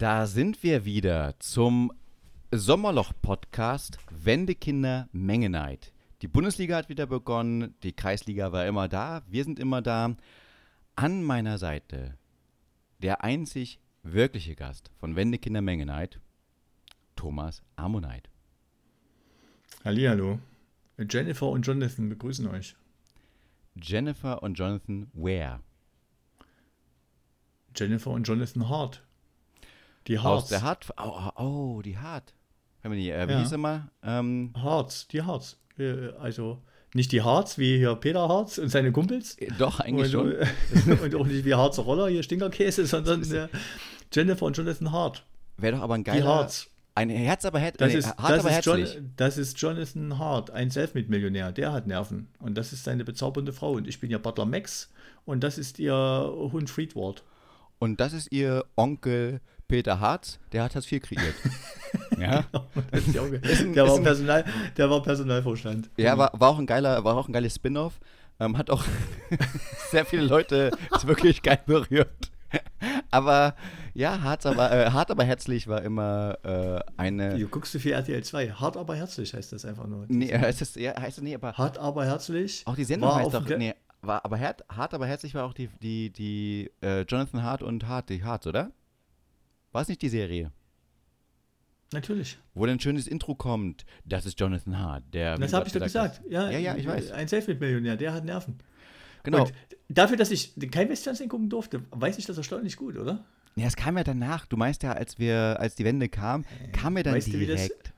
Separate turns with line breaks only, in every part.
Da sind wir wieder zum Sommerloch-Podcast Wendekinder Mengeneid. Die Bundesliga hat wieder begonnen, die Kreisliga war immer da, wir sind immer da. An meiner Seite der einzig wirkliche Gast von Wendekinder Mengeneid, Thomas Ammoneit.
Hallihallo. Jennifer und Jonathan begrüßen euch.
Jennifer und Jonathan Ware.
Jennifer und Jonathan Hart. Die
Aus
Harts.
der Hart. Oh, oh, die Hart. Die, äh, wie
Ja.
hieß mal? Ähm,
Harts, die Harts. Äh, Also nicht die Harts wie hier Peter Harz und seine Kumpels.
äh, doch, eigentlich
und,
schon.
und auch nicht wie Harzer Roller, hier Stinkerkäse, sondern äh, Jennifer und Jonathan Hart.
Wäre doch aber ein
Die
geiler.
Harts.
Ein Herz aber, her
Das,
nee,
ist,
hart
das,
aber
ist John,
herzlich.
das ist Jonathan Hart, ein Selfmade-Millionär. Der hat Nerven. Und das ist seine bezaubernde Frau. Und ich bin ja Butler Max. Und das ist ihr Hund Friedward.
Und das ist ihr Onkel Peter Harz, der hat das viel kreiert. ja,
Das
ein-
der, war
ein-
Personal, der war Personalvorstand.
ja war, war auch ein geiler, war auch ein geiles Spin-off. Ähm, hat auch sehr viele Leute wirklich geil berührt. aber ja, hart aber, äh, hart aber herzlich war immer äh, eine.
Du guckst du viel RTL 2. Hart aber herzlich heißt das einfach nur.
Nee, heißt es, ja, heißt es nee, aber
Hart aber herzlich.
auch die Sendung
war
heißt doch, nee, war, aber hart, hart aber herzlich war auch die, die, die äh, Jonathan Hart und Hart, die Harts, oder? War es nicht die Serie?
Natürlich.
Wo dann ein schönes Intro kommt, das ist Jonathan Hart, der.
Das
du
habe ich doch
gesagt.
Ja,
Ja, ja, ich weiß.
Ein Selfmade-Millionär, der hat Nerven.
Genau.
Und dafür, dass ich kein Westfernsehen gucken durfte, weiß ich das erstaunlich gut, oder?
Ja, es kam ja danach. Du meinst ja, als wir, als die Wende kam, kam mir dann
weißt du, wie das-
direkt.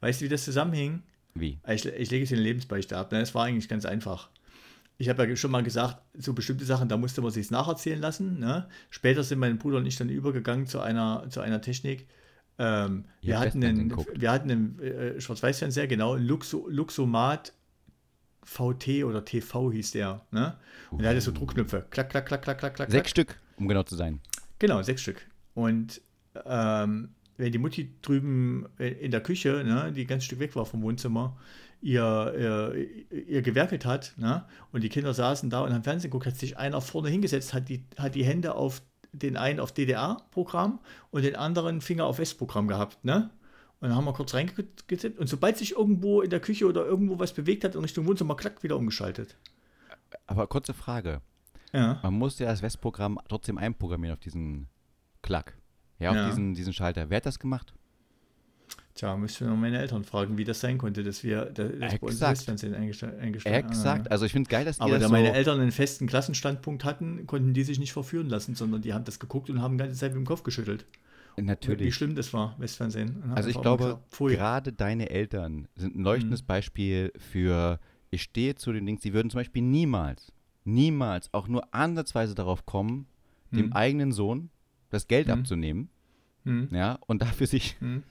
Weißt du, wie das zusammenhing?
Wie?
Ich, ich lege es in den Lebensbeichte ab. Ne? Es war eigentlich ganz einfach. Ich habe ja schon mal gesagt, so bestimmte Sachen, da musste man sich nacherzählen lassen. Ne? Später sind mein Bruder und ich dann übergegangen zu einer, zu einer Technik. Ähm, wir, hatten einen, wir hatten einen äh, Schwarz-Weiß-Fernseher, genau, ein Luxo, Luxomat VT oder TV hieß der. Ne? Und der hatte so Druckknöpfe. Klack, klack, klack, klack, klack, klack.
Sechs Stück, um genau zu sein.
Genau, sechs Stück. Und ähm, wenn die Mutti drüben äh, in der Küche, ne, die ganz Stück weg war vom Wohnzimmer, ihr, ihr, ihr gewerkelt hat, ne, und die Kinder saßen da und haben Fernsehen geguckt, hat sich einer vorne hingesetzt, hat die, hat die Hände auf den einen auf DDR-Programm und den anderen Finger auf West-Programm gehabt, ne? Und dann haben wir kurz reingetippt und sobald sich irgendwo in der Küche oder irgendwo was bewegt hat in Richtung Wohnzimmer, klack, wieder umgeschaltet.
Aber kurze Frage.
Ja.
Man muss ja das Westprogramm trotzdem einprogrammieren auf diesen Klack. Ja, auf
Ja.
Diesen, diesen Schalter. Wer hat das gemacht?
Tja, müsste noch meine Eltern fragen, wie das sein konnte, dass wir das bei uns
Exakt.
Westfernsehen eingestellt eingestellt
Exakt. Also ich finde es geil, dass ihr
Aber
das
da
so,
meine Eltern einen festen Klassenstandpunkt hatten, konnten die sich nicht verführen lassen, sondern die haben das geguckt und haben die ganze Zeit mit dem Kopf geschüttelt. Wie
Natürlich.
schlimm das war, Westfernsehen. Haben
Also ich glaube, gerade deine Eltern sind ein leuchtendes
Mhm.
Beispiel für, ich stehe zu den Dings, sie würden zum Beispiel niemals, niemals auch nur ansatzweise darauf kommen, dem
Mhm.
eigenen Sohn das Geld
Mhm.
abzunehmen,
Hm,
ja, und dafür sich
hm,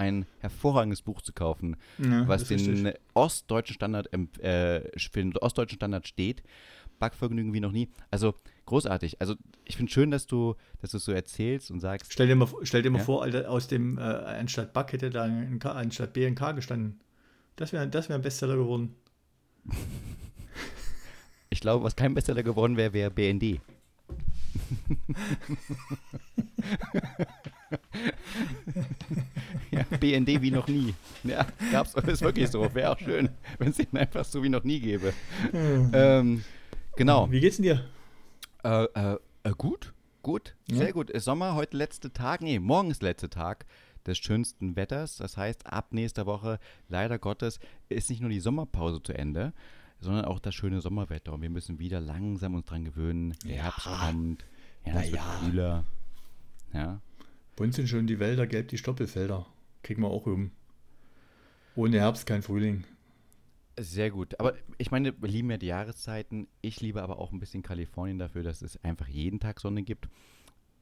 ein hervorragendes Buch zu kaufen,
ja,
was den
richtig.
ostdeutschen Standard, emp- äh, für den ostdeutschen Standard steht. Backvergnügen wie noch nie. Also großartig. Also ich finde schön, dass du, dass du es so erzählst und sagst,
Stell dir mal, stell dir mal
Ja?
vor, Alter, aus dem, äh, anstatt Back hätte da ein K, anstatt B ein K gestanden. Das wäre das wär ein Bestseller geworden.
ich glaube, was kein Bestseller geworden wäre, wäre BND. ja, BND wie noch nie. Ja, gab's, ist wirklich so. Wäre auch schön, wenn es ihn einfach so wie noch nie gäbe. Ähm, genau.
Wie geht's denn dir?
Äh, äh, äh, gut, gut,
Ja.
sehr gut. Ist Sommer, heute letzte Tag, nee, morgen ist letzte Tag des schönsten Wetters. Das heißt, ab nächster Woche, leider Gottes, ist nicht nur die Sommerpause zu Ende, sondern auch das schöne Sommerwetter. Und wir müssen wieder langsam uns dran gewöhnen. Der
Ja.
Herbst kommt, ja, es wird
ja.
kühler. Ja,
Bei uns sind schon die Wälder gelb, die Stoppelfelder. Kriegen wir auch um. Ohne Herbst kein Frühling.
sehr gut. Aber ich meine, wir lieben ja die Jahreszeiten. Ich liebe aber auch ein bisschen Kalifornien dafür, dass es einfach jeden Tag Sonne gibt.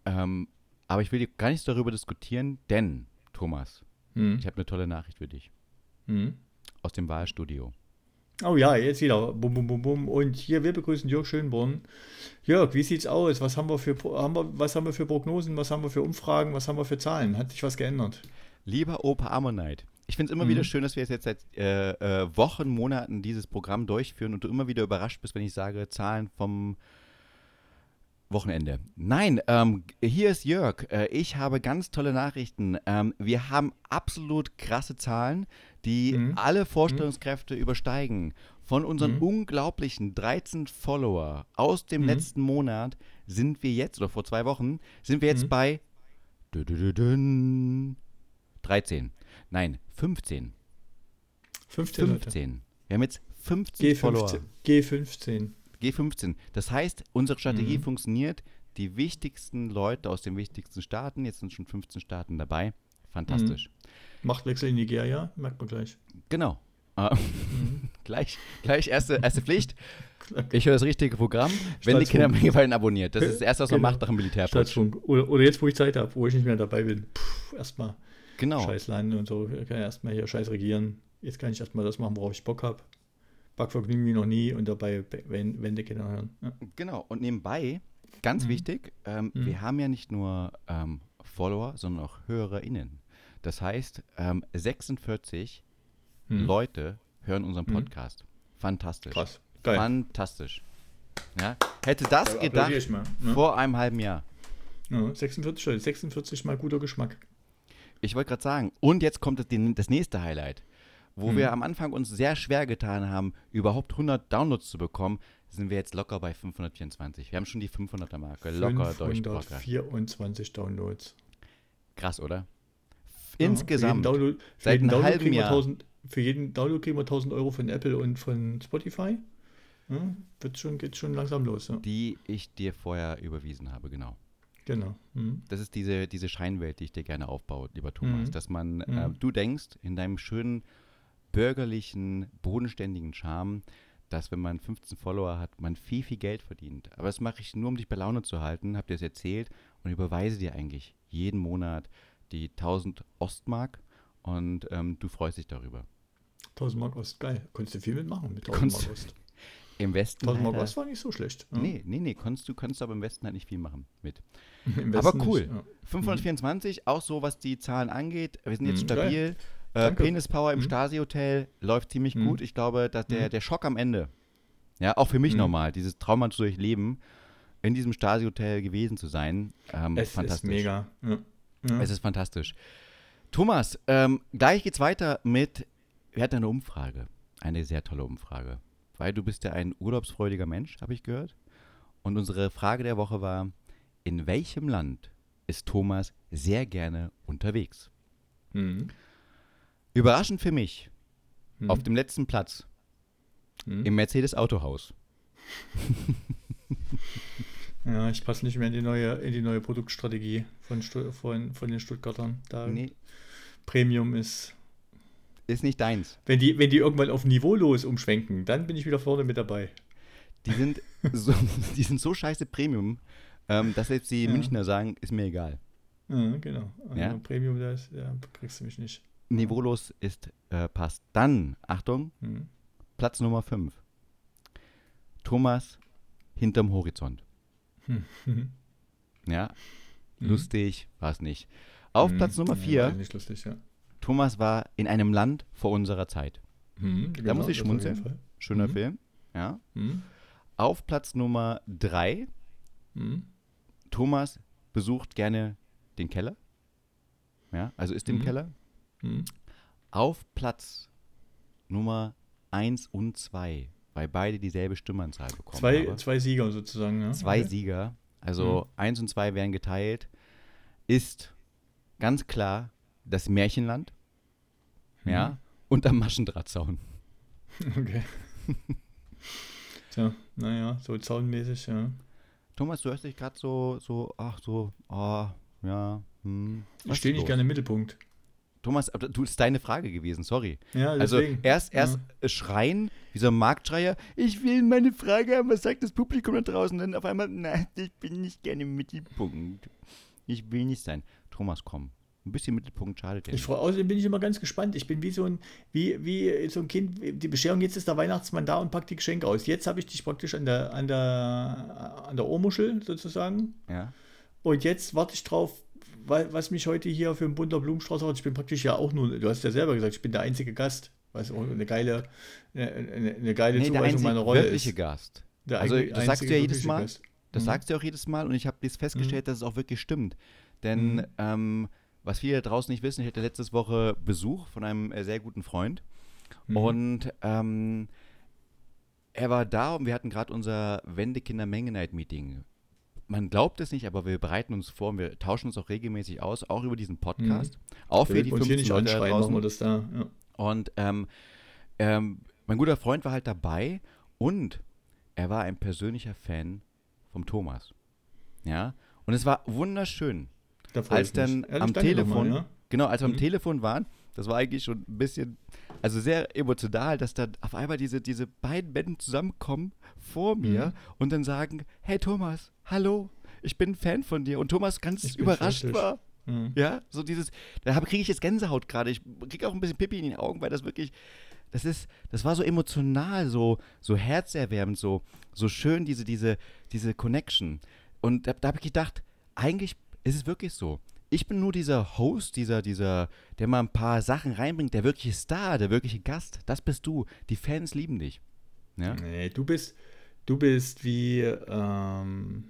Ähm, aber ich will dir gar nicht darüber diskutieren, denn, Thomas,
Hm.
ich habe eine tolle Nachricht für dich.
Hm.
aus dem Wahlstudio.
Oh ja, jetzt wieder. Bum, bum, bum, bum. Und hier, wir begrüßen Jörg Schönborn. Jörg, wie sieht's aus? Was haben wir für haben wir, was haben wir für Prognosen? Was haben wir für Umfragen? Was haben wir für Zahlen? Hat sich was geändert?
Lieber Opa Ammonite, ich finde es immer
Mhm.
wieder schön, dass wir jetzt seit äh, äh, Wochen, Monaten dieses Programm durchführen und du immer wieder überrascht bist, wenn ich sage, Zahlen vom Wochenende. Nein, ähm, hier ist Jörg. Äh, ich habe ganz tolle Nachrichten. Ähm, wir haben absolut krasse Zahlen, die
Mhm.
alle Vorstellungskräfte übersteigen. Von unseren
Mhm.
unglaublichen 13 Follower aus dem
Mhm.
letzten Monat sind wir jetzt, oder vor zwei Wochen, sind wir jetzt
Mhm.
bei dü- dü- dü- dün, 13. Nein, 15.
15 Leute.
15. Wir haben jetzt 15 Follower.
G15. G15.
G15. Das heißt, unsere Strategie
Mhm.
funktioniert. Die wichtigsten Leute aus den wichtigsten Staaten, jetzt sind schon 15 Staaten dabei. Fantastisch.
Machtwechsel in Nigeria, merkt man gleich.
Genau. Äh,
Mhm.
gleich, gleich erste, erste Pflicht. Ich höre das richtige Programm. Wenn die. Kinder mir gefallen, abonniert. Das ist das Erste, was man
Genau.
macht nach dem Militärputsch.
Oder, oder jetzt, wo ich Zeit habe, wo ich nicht mehr dabei bin. Erstmal
Genau.
scheiß Land und so. Ich kann erstmal hier scheiß regieren. Jetzt kann ich erstmal das machen, worauf ich Bock habe. Backvergnügen wie noch nie und dabei wenn Wendekinder hören. Ja.
Genau. Und nebenbei, ganz
Mhm.
wichtig, ähm,
Mhm.
wir haben ja nicht nur ähm, Follower, sondern auch HörerInnen. Das heißt, ähm, 46
Hm.
Leute hören unseren
Mhm.
Podcast. Fantastisch.
Krass. Geil.
Fantastisch. Ja, hätte das
Da applaudiere ich
gedacht
mal, ne?
vor einem halben Jahr.
Ja, 46, Leute, 46 mal guter Geschmack.
Ich wollte gerade sagen, und jetzt kommt das, das nächste Highlight. Wo
Hm.
wir am Anfang uns sehr schwer getan haben, überhaupt 100 Downloads zu bekommen, sind wir jetzt locker bei 524. Wir haben schon die 500er-Marke locker durchgebracht.
524 Downloads.
Krass, oder?
Ja,
Insgesamt.
Für jeden Download, für
seit
jeden
einem
Download
halben
kriegen wir
Jahr.
1000, für jeden Download kriegen wir 1000 Euro von Apple und von Spotify. Ja, wird schon, geht schon langsam los. Ja.
Die ich dir vorher überwiesen habe, genau.
Genau. Mhm.
Das ist diese, diese Scheinwelt, die ich dir gerne aufbaue, lieber Thomas.
Mhm.
Dass man,
Mhm.
äh, du denkst, in deinem schönen, bürgerlichen, bodenständigen Charme, dass wenn man 15 Follower hat, man viel, viel Geld verdient. Aber das mache ich nur, um dich bei Laune zu halten, hab dir das erzählt und überweise dir eigentlich jeden Monat die 1000 Ostmark und ähm, du freust dich darüber.
1000 Mark Ost, geil. Konntest du viel mitmachen mit 1000
Konntest-
Mark Ost.
Im Westen.
1000 Mark Ost war nicht so schlecht. Ja.
Nee, nee, nee, konntest du kannst aber im Westen halt nicht viel machen mit. Aber cool.
Nicht, ja.
524, auch so, was die Zahlen angeht. Wir sind jetzt
Mhm,
stabil. Äh,
Danke.
Penis Power im
Mhm.
Stasi-Hotel läuft ziemlich
Mhm.
gut. Ich glaube, dass der,
Mhm.
der Schock am Ende, ja, auch für mich
Mhm.
nochmal, dieses Trauma zu durchleben, in diesem Stasi-Hotel gewesen zu sein, ähm,
Es ist
fantastisch.
mega. Ja. Ja.
Es ist fantastisch. Thomas, ähm, gleich geht's weiter mit, wir hatten eine Umfrage, eine sehr tolle Umfrage, weil du bist ja ein urlaubsfreudiger Mensch, habe ich gehört. Und unsere Frage der Woche war, in welchem Land ist Thomas sehr gerne unterwegs?
Mhm.
Überraschend für mich,
Mhm.
auf dem letzten Platz
Mhm.
im Mercedes Autohaus.
Ja, ich passe nicht mehr in die neue, in die neue Produktstrategie von, Stu- von, von den Stuttgartern. Da
Nee,
Premium ist.
ist nicht deins.
Wenn die, wenn die irgendwann auf niveaulos umschwenken, dann bin ich wieder vorne mit dabei.
Die sind so, die sind so scheiße Premium, ähm, dass selbst die
Ja.
Münchner sagen, ist mir egal.
Ja, genau. Also
Ja.
Premium, da ja, kriegst du mich nicht.
Niveaulos ist, äh, passt. Dann, Achtung,
Hm.
Platz Nummer 5. Thomas hinterm Horizont. Ja,
Mhm.
lustig war es nicht. Auf
Hm.
Platz Nummer
Ja,
4,
war Nicht lustig, ja.
Thomas war in einem Land vor unserer Zeit.
Hm,
Da muss ich schmunzeln. Schöner
Mhm.
Film. Ja. Auf Platz Nummer 3,
Hm.
Thomas besucht gerne den Keller. Ja, also ist im
Mhm.
Keller. Auf Platz Nummer 1 und 2, weil beide dieselbe Stimmenzahl bekommen
Zwei,
haben.
zwei Sieger sozusagen. Ja.
Zwei
Okay.
Sieger, also 1 und 2 werden geteilt, ist ganz klar das Märchenland. Ja,
Mhm.
und am Maschendrahtzaun.
Okay. Tja, naja, so zaunmäßig, ja.
Thomas, du hörst dich gerade so, so, ach so, ah, ja, hm.
Ich stehe nicht gerne im Mittelpunkt.
Thomas, aber du ist deine Frage gewesen, sorry.
Ja,
Also erst, erst
Ja.
schreien, wie so ein Marktschreier, ich will meine Frage haben, was sagt das Publikum da draußen? Dann auf einmal, nein, ich bin nicht gerne im Mittelpunkt. Ich will nicht sein. Thomas, komm. Ein bisschen Mittelpunkt schadet dir
Ich
nicht.
freu, außerdem bin ich immer ganz gespannt. Ich bin wie so ein, wie, wie so ein Kind, die Bescherung, jetzt ist der Weihnachtsmann da und packt die Geschenke aus. Jetzt habe ich dich praktisch an der, an der, an der Ohrmuschel sozusagen.
Ja?
Und jetzt warte ich drauf, was mich heute hier für ein bunter Blumenstrauß hat. Ich bin praktisch ja auch nur, du hast ja selber gesagt, ich bin der einzige Gast. Was auch eine geile, eine, eine, eine geile
Nee, der
Zuweisung
einzige
meiner Rolle
wirkliche
ist.
Gast.
Der
Also, das sagst du ja jedes Mal.
Gast.
Das
Mhm.
sagst du auch jedes Mal und ich habe das festgestellt, dass es auch wirklich stimmt. Denn
Mhm.
ähm, was viele da draußen nicht wissen, ich hatte letzte Woche Besuch von einem äh, sehr guten Freund
Mhm.
und ähm, er war da und wir hatten gerade unser Wendekinder-Menge-Night-Meeting. Man glaubt es nicht, aber wir bereiten uns vor und wir tauschen uns auch regelmäßig aus, auch über diesen Podcast. Auch für die
wir uns hier
15
nicht
Leute draußen.
wir das da. Ja.
Und ähm, ähm, mein guter Freund war halt dabei und er war ein persönlicher Fan vom Thomas. Ja, und es war wunderschön, als dann
Ehrlich,
am Telefon,
nochmal, ja.
genau, als wir am
Mhm.
Telefon waren, das war eigentlich schon ein bisschen, also sehr emotional, dass dann auf einmal diese, diese beiden Menschen zusammenkommen vor mir
Mhm.
und dann sagen, hey Thomas, hallo, ich bin ein Fan von dir. Und Thomas ganz
Ich
überrascht war.
Mhm.
Ja, so dieses, da kriege ich jetzt Gänsehaut gerade. Ich kriege auch ein bisschen Pipi in den Augen, weil das wirklich, das ist, das war so emotional, so, so herzerwärmend, so, so schön, diese, diese, diese Connection. Und da, da habe ich gedacht, eigentlich ist es wirklich so. Ich bin nur dieser Host, dieser, dieser, der mal ein paar Sachen reinbringt, der wirkliche Star, der wirkliche Gast. Das bist du. Die Fans lieben dich. Ja?
Nee, du bist, du bist wie, ähm,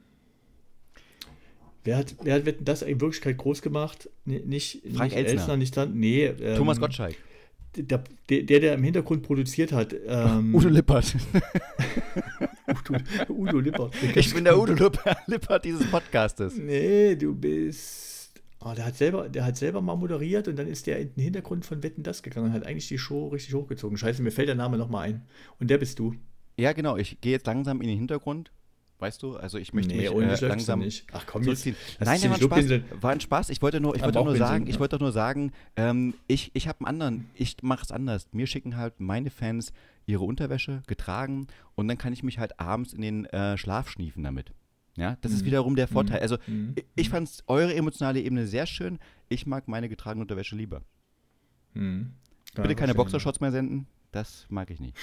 wer hat, wer hat Wetten, das in Wirklichkeit groß gemacht? Nicht,
Frank
nicht
Elstner.
nicht dann, nee. Ähm,
Thomas Gottschalk.
Der, der, der, im Hintergrund produziert hat. Ähm,
Udo Lippert.
Udo, Udo Lippert.
Ich bin der Udo Lippert Lippert dieses Podcastes.
Nee, du bist. Oh, der hat selber, der hat selber mal moderiert und dann ist der in den Hintergrund von Wetten das gegangen und hat eigentlich die Show richtig hochgezogen. Scheiße, mir fällt der Name nochmal ein. Und der bist du.
Ja, genau. Ich gehe jetzt langsam in den Hintergrund. Weißt du? Also ich möchte mich
ohne
äh, langsam
nicht. Ach komm, jetzt.
zurückziehen.
das
Nein,
ist
der war ein Spaß. War ein Spaß. Ich wollte nur, ich wollte nur sagen, ich wollte doch nur sagen, ähm, ich, ich habe einen anderen. Ich mache es anders. Mir schicken halt meine Fans ihre Unterwäsche getragen und dann kann ich mich halt abends in den äh, Schlaf schniefen damit. Ja, das ist
Mhm.
wiederum der Vorteil. Also
Mhm.
ich, ich fand eure emotionale Ebene sehr schön. Ich mag meine getragene Unterwäsche lieber.
Hm. Kann
Bitte keine Boxershots mehr senden. Das mag ich nicht.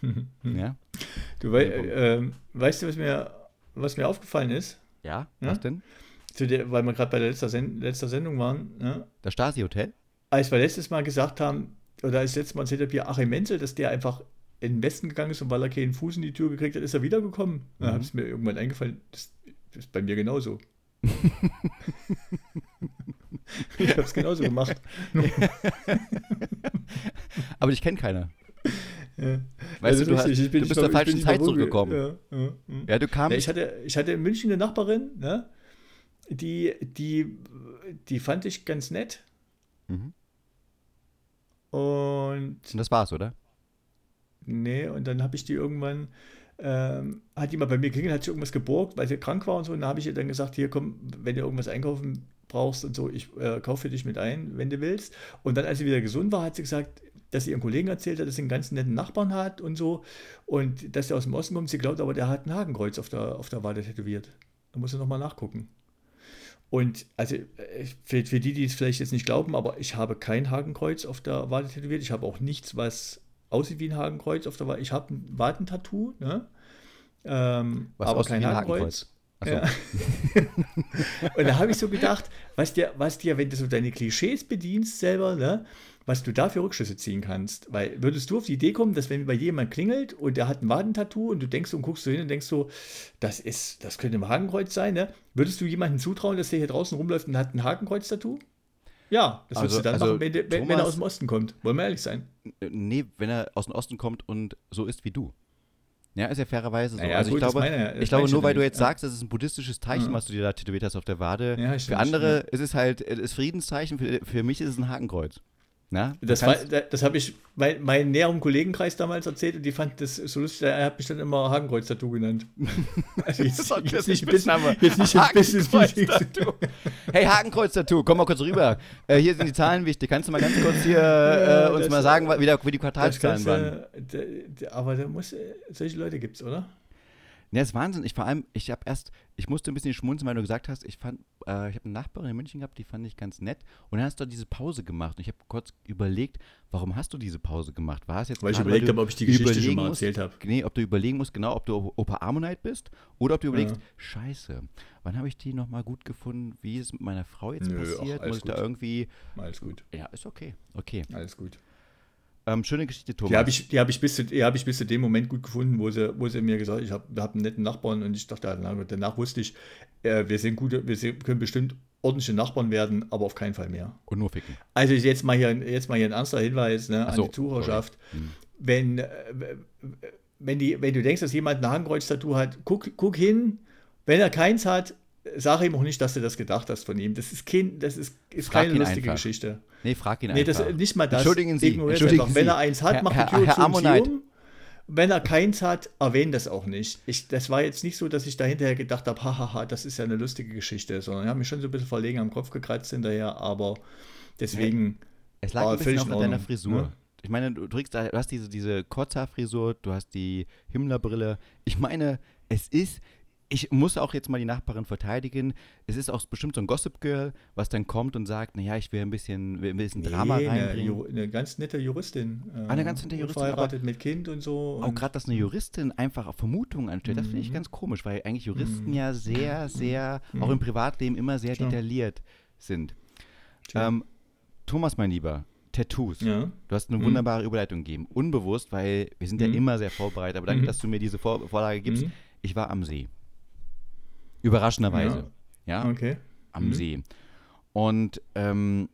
ja?
Du wei ähm, weißt du, was mir, was mir aufgefallen ist?
Ja?
Ja?
Was denn?
Der, weil wir gerade bei der letzter, Sen letzter Sendung waren, ne?
Das Stasi-Hotel?
als wir letztes Mal gesagt haben, oder als ich letztes Mal erzählt habe, hier Achim Menzel, dass der einfach in den Westen gegangen ist und weil er keinen Fuß in die Tür gekriegt hat, ist er wiedergekommen. Da
Mhm.
hat es mir irgendwann eingefallen, das, das ist bei mir genauso. ich habe es genauso gemacht.
Aber dich kennt keiner.
Ja.
Weißt
Also
du, du, hast, du bist zur falschen Zeit zurückgekommen.
Ja, ja, ja.
Ja, du kamst.
Ja, ich, hatte, ich hatte in München eine Nachbarin, ne? die, die, die fand ich ganz nett.
Mhm.
Und
Und das war's, oder?
nee, und dann habe ich die irgendwann, ähm, hat die mal bei mir geklingelt, hat sie irgendwas geborgt, weil sie krank war und so. Und da habe ich ihr dann gesagt, hier komm, wenn du irgendwas einkaufen brauchst und so, ich äh, kaufe für dich mit ein, wenn du willst. Und dann, als sie wieder gesund war, hat sie gesagt, dass sie ihren Kollegen erzählt hat, dass sie einen ganz netten Nachbarn hat und so. Und dass er aus dem Osten kommt, sie glaubt aber, der hat ein Hakenkreuz auf der, auf der Wade tätowiert. Da muss er nochmal nachgucken. Und also äh, für, für die, die es vielleicht jetzt nicht glauben, aber ich habe kein Hakenkreuz auf der Wade tätowiert. Ich habe auch nichts, was aussieht wie ein Hakenkreuz auf der Wade. Ich habe ein Wadentattoo, ne? ähm,
Was
aber kein Hakenkreuz.
Achso.
Ja. und da habe ich so gedacht, was dir, was dir, wenn du so deine Klischees bedienst selber, ne, was du da für Rückschlüsse ziehen kannst. Weil würdest du auf die Idee kommen, dass wenn bei jemand klingelt und der hat ein Wadentattoo und du denkst und guckst so hin und denkst so, das ist, das könnte ein Hakenkreuz sein, ne? Würdest du jemandem zutrauen, dass der hier draußen rumläuft und hat ein Hakenkreuz-Tattoo? Ja, das würdest
Also-
du dann
also
machen, wenn, der- wenn, wenn er aus dem Osten kommt. Wollen wir ehrlich sein.
Äh, Nee, wenn er aus dem Osten kommt und so ist wie du. Ja, ist ja fairerweise so.
Naja,
also
gut,
ich glaube,
meine
ich glaube nur, weil du jetzt
ja.
sagst, das ist ein buddhistisches Zeichen,
Ja.
was du dir da tätowiert hast auf der Wade.
Ja,
für andere ist es halt das Friedenszeichen, für, für mich ist es ein Hakenkreuz. Na?
Das, war, das habe ich mein, meinen näheren Kollegenkreis damals erzählt und die fanden das so lustig. Er hat mich dann immer Hakenkreuz-Tattoo genannt. Also jetzt,
Das
jetzt nicht
Spitzname.
jetzt nicht
Hakenkreuz-Tattoo. Hey, Hakenkreuz-Tattoo, komm mal kurz rüber. Äh, hier sind die Zahlen wichtig. Kannst du mal ganz kurz hier äh, uns mal sagen, wie, der, wie die Quartalszahlen waren?
Ganze, d- d- aber da muss, äh, solche Leute gibt es, oder?
Ja, das ist Wahnsinn. Ich vor allem, ich habe erst, ich musste ein bisschen schmunzeln, weil du gesagt hast, ich fand, äh, ich habe eine Nachbarin in München gehabt, die fand ich ganz nett. Und dann hast du diese Pause gemacht. Und ich habe kurz überlegt, warum hast du diese Pause gemacht? War es jetzt
Weil ich
gerade,
überlegt
du
habe, ob ich die Geschichte schon mal erzählt habe.
Nee, ob du überlegen musst, genau, ob du Opa Ammonite bist oder ob du überlegst,
Ja.
scheiße, wann habe ich die nochmal gut gefunden? Wie ist es mit meiner Frau jetzt
Nö, ach,
passiert?
alles
Muss ich da
gut.
irgendwie,
Alles gut,
ja, ist okay, okay.
alles gut.
Ähm, schöne Geschichte, Thomas.
Die habe ich, die hab ich, bis zu- die hab ich bis zu dem Moment gut gefunden, wo sie, wo sie mir gesagt hat, ich habe hab einen netten Nachbarn und ich dachte, danach wusste ich, äh, wir sind gute, wir sind, können bestimmt ordentliche Nachbarn werden, aber auf keinen Fall mehr.
Und nur ficken.
Also jetzt mal hier, jetzt mal hier ein ernster Hinweis ne,
Ach
an
so,
die Zuhörerschaft.
Hm.
Wenn, äh, wenn, die, wenn du denkst, dass jemand ein Hakenkreuz-Tattoo hat, guck, guck hin. Wenn er keins hat, sag ihm auch nicht, dass du das gedacht hast von ihm. Das ist, kein, das ist, ist
Frag
keine
ihn
lustige
einfach.
Geschichte.
Nee, frag ihn
Nee,
einfach.
das, nicht mal das.
Entschuldigen Sie, entschuldigen
einfach. Wenn
Sie.
er eins hat,
Herr-
macht
Herr-
die Tür
Herr Ammonite.
um. Wenn er keins hat, erwähnt das auch nicht. Ich, das war jetzt nicht so, dass ich da hinterher gedacht habe, hahaha, das ist ja eine lustige Geschichte, sondern ich habe mich schon so ein bisschen verlegen am Kopf gekratzt hinterher, aber deswegen,
Es lag
War
ein bisschen auch
in
an deiner Frisur.
ne?
Ich meine, du trägst, da- du hast diese, diese Kurzhaarfrisur, du hast die Himmlerbrille. Ich meine, es ist, ich muss auch jetzt mal die Nachbarin verteidigen. Es ist auch bestimmt so ein Gossip Girl, was dann kommt und sagt, naja, ich will ein bisschen, will ein bisschen Drama
Nee, eine,
reinbringen.
Ju- eine ganz nette Juristin. Äh,
eine ganz nette Juristin,
Verheiratet mit Kind und so.
Auch
und-
gerade, dass eine Juristin einfach auf Vermutungen anstellt, das finde ich
Mhm.
ganz komisch, weil eigentlich Juristen
Mhm.
ja sehr, sehr, auch
Mhm.
im Privatleben immer sehr
Tja.
detailliert sind. Ähm, Thomas, mein Lieber, Tattoos.
ja.
Du hast eine
Mhm.
wunderbare Überleitung gegeben. Unbewusst, weil wir sind ja
Mhm.
immer sehr vorbereitet. Aber danke,
Mhm.
dass du mir diese Vor Vorlage gibst.
Mhm.
Ich war am See. Überraschenderweise. Ja,
Okay.
am
Mhm.
See. Und ähm,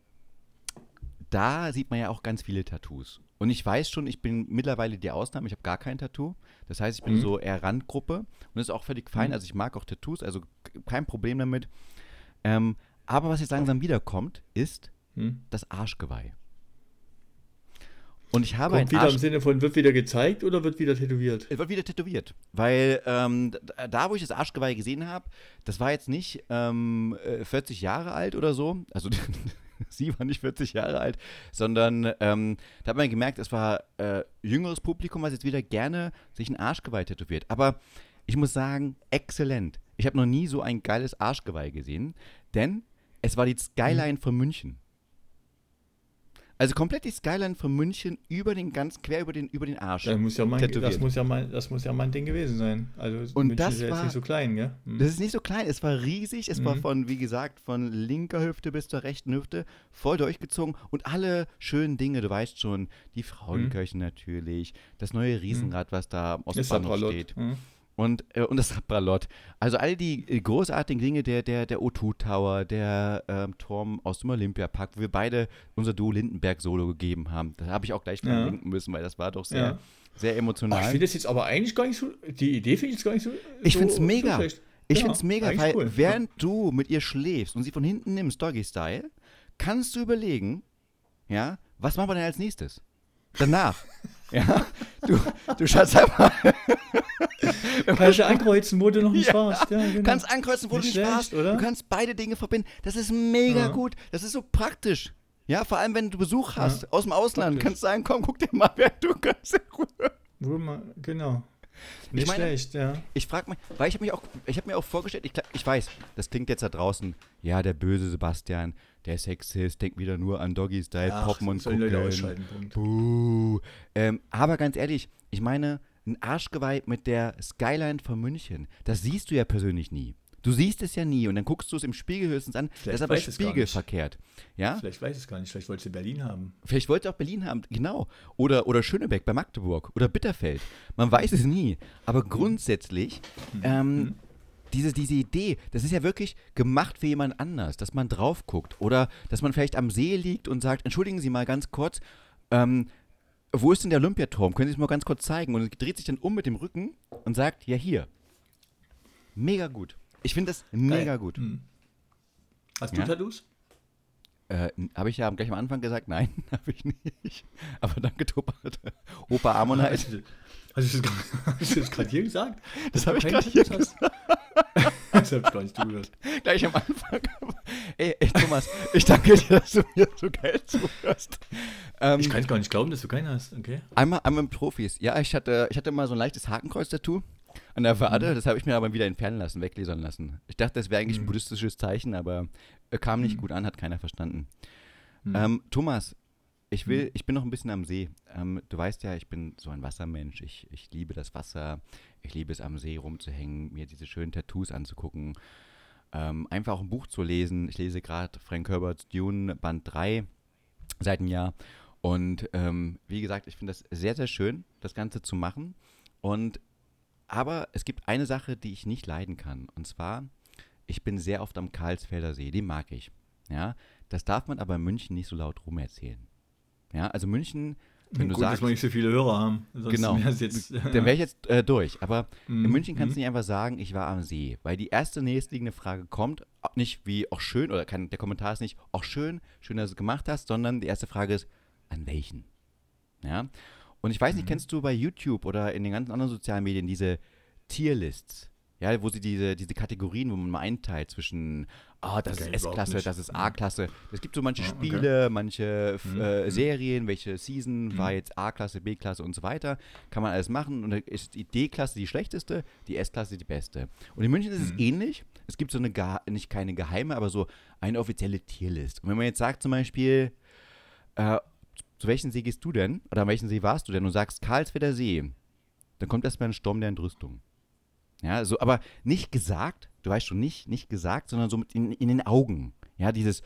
da sieht man ja auch ganz viele Tattoos. Und ich weiß schon, ich bin mittlerweile die Ausnahme. Ich habe gar kein Tattoo. Das heißt, ich bin
Mhm.
so eher Randgruppe. Und das ist auch völlig fein.
Mhm.
Also ich mag auch Tattoos, also kein Problem damit. Ähm, aber was jetzt langsam wiederkommt, ist
Hm.
das Arschgeweih. Und ich habe
Kommt wieder
Arsch
im Sinne von, wird wieder gezeigt oder wird wieder tätowiert?
Es wird wieder tätowiert. Weil ähm, da- da, wo ich das Arschgeweih gesehen habe, das war jetzt nicht ähm, äh, 40 Jahre alt oder so. Also sie war nicht 40 Jahre alt, sondern ähm, da hat man gemerkt, es war äh, jüngeres Publikum, was jetzt wieder gerne sich ein Arschgeweih tätowiert. Aber ich muss sagen, exzellent. Ich habe noch nie so ein geiles Arschgeweih gesehen, denn es war die Skyline von München. Also komplett die Skyline von München über den ganz quer über den über den Arsch.
Das muss ja
Tätowiert.
das muss ja mal, das muss ja mal ein Ding gewesen sein. Also
Und
München
das
ist ja
war-
jetzt nicht so klein, gell? Hm.
Das ist nicht so klein, es war riesig, es war
Mhm.
von, wie gesagt, von linker Hüfte bis zur rechten Hüfte voll durchgezogen und alle schönen Dinge, du weißt schon, die Frauenkirche natürlich, das neue Riesenrad, was da am Ostbahnhof steht
Hm.
Und, äh, und das Sapralot. Also all die äh, großartigen Dinge, der, der, der O2 Tower, der ähm, Turm aus dem Olympiapark, wo wir beide unser Duo Lindenberg-Solo gegeben haben. Da habe ich auch gleich
Ja.
denken müssen, weil das war doch sehr,
Ja.
sehr
Ach, ich
emotional.
finde das jetzt aber eigentlich gar nicht so, die Idee finde ich jetzt gar nicht so
Ich
so,
find's mega.
So.
Ich
Ja,
find's mega,
eigentlich
weil
cool.
während du mit ihr schläfst und sie von hinten nimmst, Doggy-Style, kannst du überlegen, ja, was machen wir denn als nächstes? Danach. ja, du, du schaust einfach,
Kannst du ankreuzen, wo du noch nicht
Ja.
warst. Ja, genau.
kannst ankreuzen, wo
Nicht
du nicht
schlecht,
warst.
oder?
Du kannst beide Dinge verbinden. Das ist mega
Ja.
gut. Das ist so praktisch. Ja, vor allem, wenn du Besuch
Ja,
hast aus dem Ausland,
praktisch.
kannst du sagen, komm, guck dir mal, wer du kannst.
genau. Nicht
meine-
schlecht, ja.
Ich frage mich, weil ich habe mich auch, ich habe mir auch vorgestellt, ich, ich weiß, das klingt jetzt da draußen, ja, der böse Sebastian, der Sexist, denkt wieder nur an Doggy-Style,
Ach,
Poppen und Kugeln. Ähm, aber ganz ehrlich, ich meine, ein Arschgeweih mit der Skyline von München, das siehst du ja persönlich nie. Du siehst es ja nie und dann guckst du es im Spiegel höchstens an. das
Vielleicht
ist aber spiegelverkehrt. Ja?
Vielleicht weiß ich es gar nicht, vielleicht wolltest du Berlin haben.
Vielleicht wollte auch Berlin haben, genau. Oder, oder Schönebeck bei Magdeburg oder Bitterfeld. Man weiß es nie. Aber grundsätzlich, ähm, diese, diese Idee, das ist ja wirklich gemacht für jemand anders, dass man drauf guckt. Oder dass man vielleicht am See liegt und sagt, entschuldigen Sie mal ganz kurz, ähm, wo ist denn der Olympiaturm? Können Sie es mal ganz kurz zeigen? Und dreht sich dann um mit dem Rücken und sagt, ja hier. Mega gut. Ich finde das mega
Geil.
gut.
Hm. Hast
Ja?
du Tattoos?
Äh, habe ich ja gleich am Anfang gesagt, nein, habe ich nicht. Aber danke, Topa. Opa Ammonite.
Hast du, das gerade- das hier gesagt?
Das
Dass
habe ich gerade hier
hast? Das habe ich gar nicht zugehört.
Gleich am Anfang. Ey, ey, Thomas, ich danke dir, dass du mir so geil zuhörst. Ähm,
Ich kann es gar nicht glauben, dass du keinen hast, okay?
einmal, einmal mit Profis. Ja, ich hatte, ich hatte mal so ein leichtes Hakenkreuz-Tattoo an der Wade. Das habe ich mir aber wieder entfernen lassen, weglasern lassen. Ich dachte, das wäre eigentlich ein
Mhm.
buddhistisches Zeichen, aber äh, kam nicht
Mhm.
gut an, hat keiner verstanden.
Hm.
Ähm, Thomas, ich will,
Mhm.
ich bin noch ein bisschen am See. Ähm, du weißt ja, ich bin so ein Wassermensch. Ich, ich liebe das Wasser. Ich liebe es am See rumzuhängen, mir diese schönen Tattoos anzugucken. Ähm, einfach auch ein Buch zu lesen. Ich lese gerade Frank Herberts Dune Band 3 seit einem Jahr. Und ähm, wie gesagt, ich finde das sehr, sehr schön, das Ganze zu machen. Und aber es gibt eine Sache, die ich nicht leiden kann. Und zwar, ich bin sehr oft am Karlsfelder See, den mag ich. Ja, das darf man aber in München nicht so laut rum erzählen. Ja, also München, wenn du
Gut,
sagst,
dass wir nicht so viele Hörer haben. Sonst
Genau.
Jetzt,
dann wäre ich jetzt äh, durch. Aber in
Mhm,
München kannst du
mhm.
nicht einfach sagen, ich war am See. Weil die erste nächstliegende Frage kommt, nicht wie auch schön, oder kann, der Kommentar ist nicht, auch schön, schön, dass du es gemacht hast, sondern die erste Frage ist, an welchen? Ja. Und ich weiß
Mhm.
nicht, kennst du bei YouTube oder in den ganzen anderen sozialen Medien diese Tierlists? Ja, wo sie diese, diese Kategorien, wo man mal einteilt zwischen, ah, das
Kenn
ist S-Klasse, das ist A-Klasse. Es gibt so manche
Ah, okay.
Spiele, manche f-
Mhm,
äh,
mhm.
Serien, welche Season war
Mhm.
jetzt A-Klasse, B-Klasse und so weiter. Kann man alles machen. Und da ist die D-Klasse die schlechteste, die S-Klasse die beste. Und in München ist es
Mhm.
ähnlich. Es gibt so eine, nicht keine geheime, aber so eine offizielle Tierlist. Und wenn man jetzt sagt zum Beispiel, äh, zu welchem See gehst du denn? Oder an welchem See warst du denn? Und sagst Karlswerder See, dann kommt erstmal ein Sturm der Entrüstung. Ja, so, aber nicht gesagt, du weißt schon, nicht, nicht gesagt, sondern so mit in, in den Augen. Ja, dieses,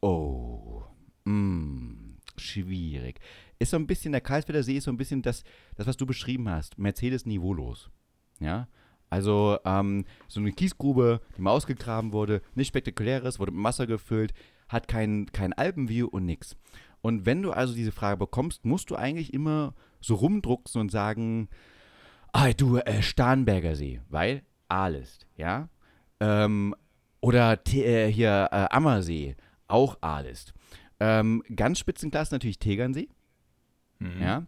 oh, mm, schwierig. Ist so ein bisschen, der Karlswerder See ist so ein bisschen das, das was du beschrieben hast, Mercedes niveaulos. Ja, also ähm, so eine Kiesgrube, die mal ausgegraben wurde, nichts Spektakuläres, wurde mit Wasser gefüllt, hat kein, kein Alpenview und nix. Und wenn du also diese Frage bekommst, musst du eigentlich immer so rumdrucksen und sagen, ah, du, äh, Starnberger See, weil Ahlest, ja? Ähm, oder Te äh, hier äh, Ammersee, auch Ahlest. Ähm, ganz Spitzenklasse natürlich Tegernsee,
Mhm.
ja?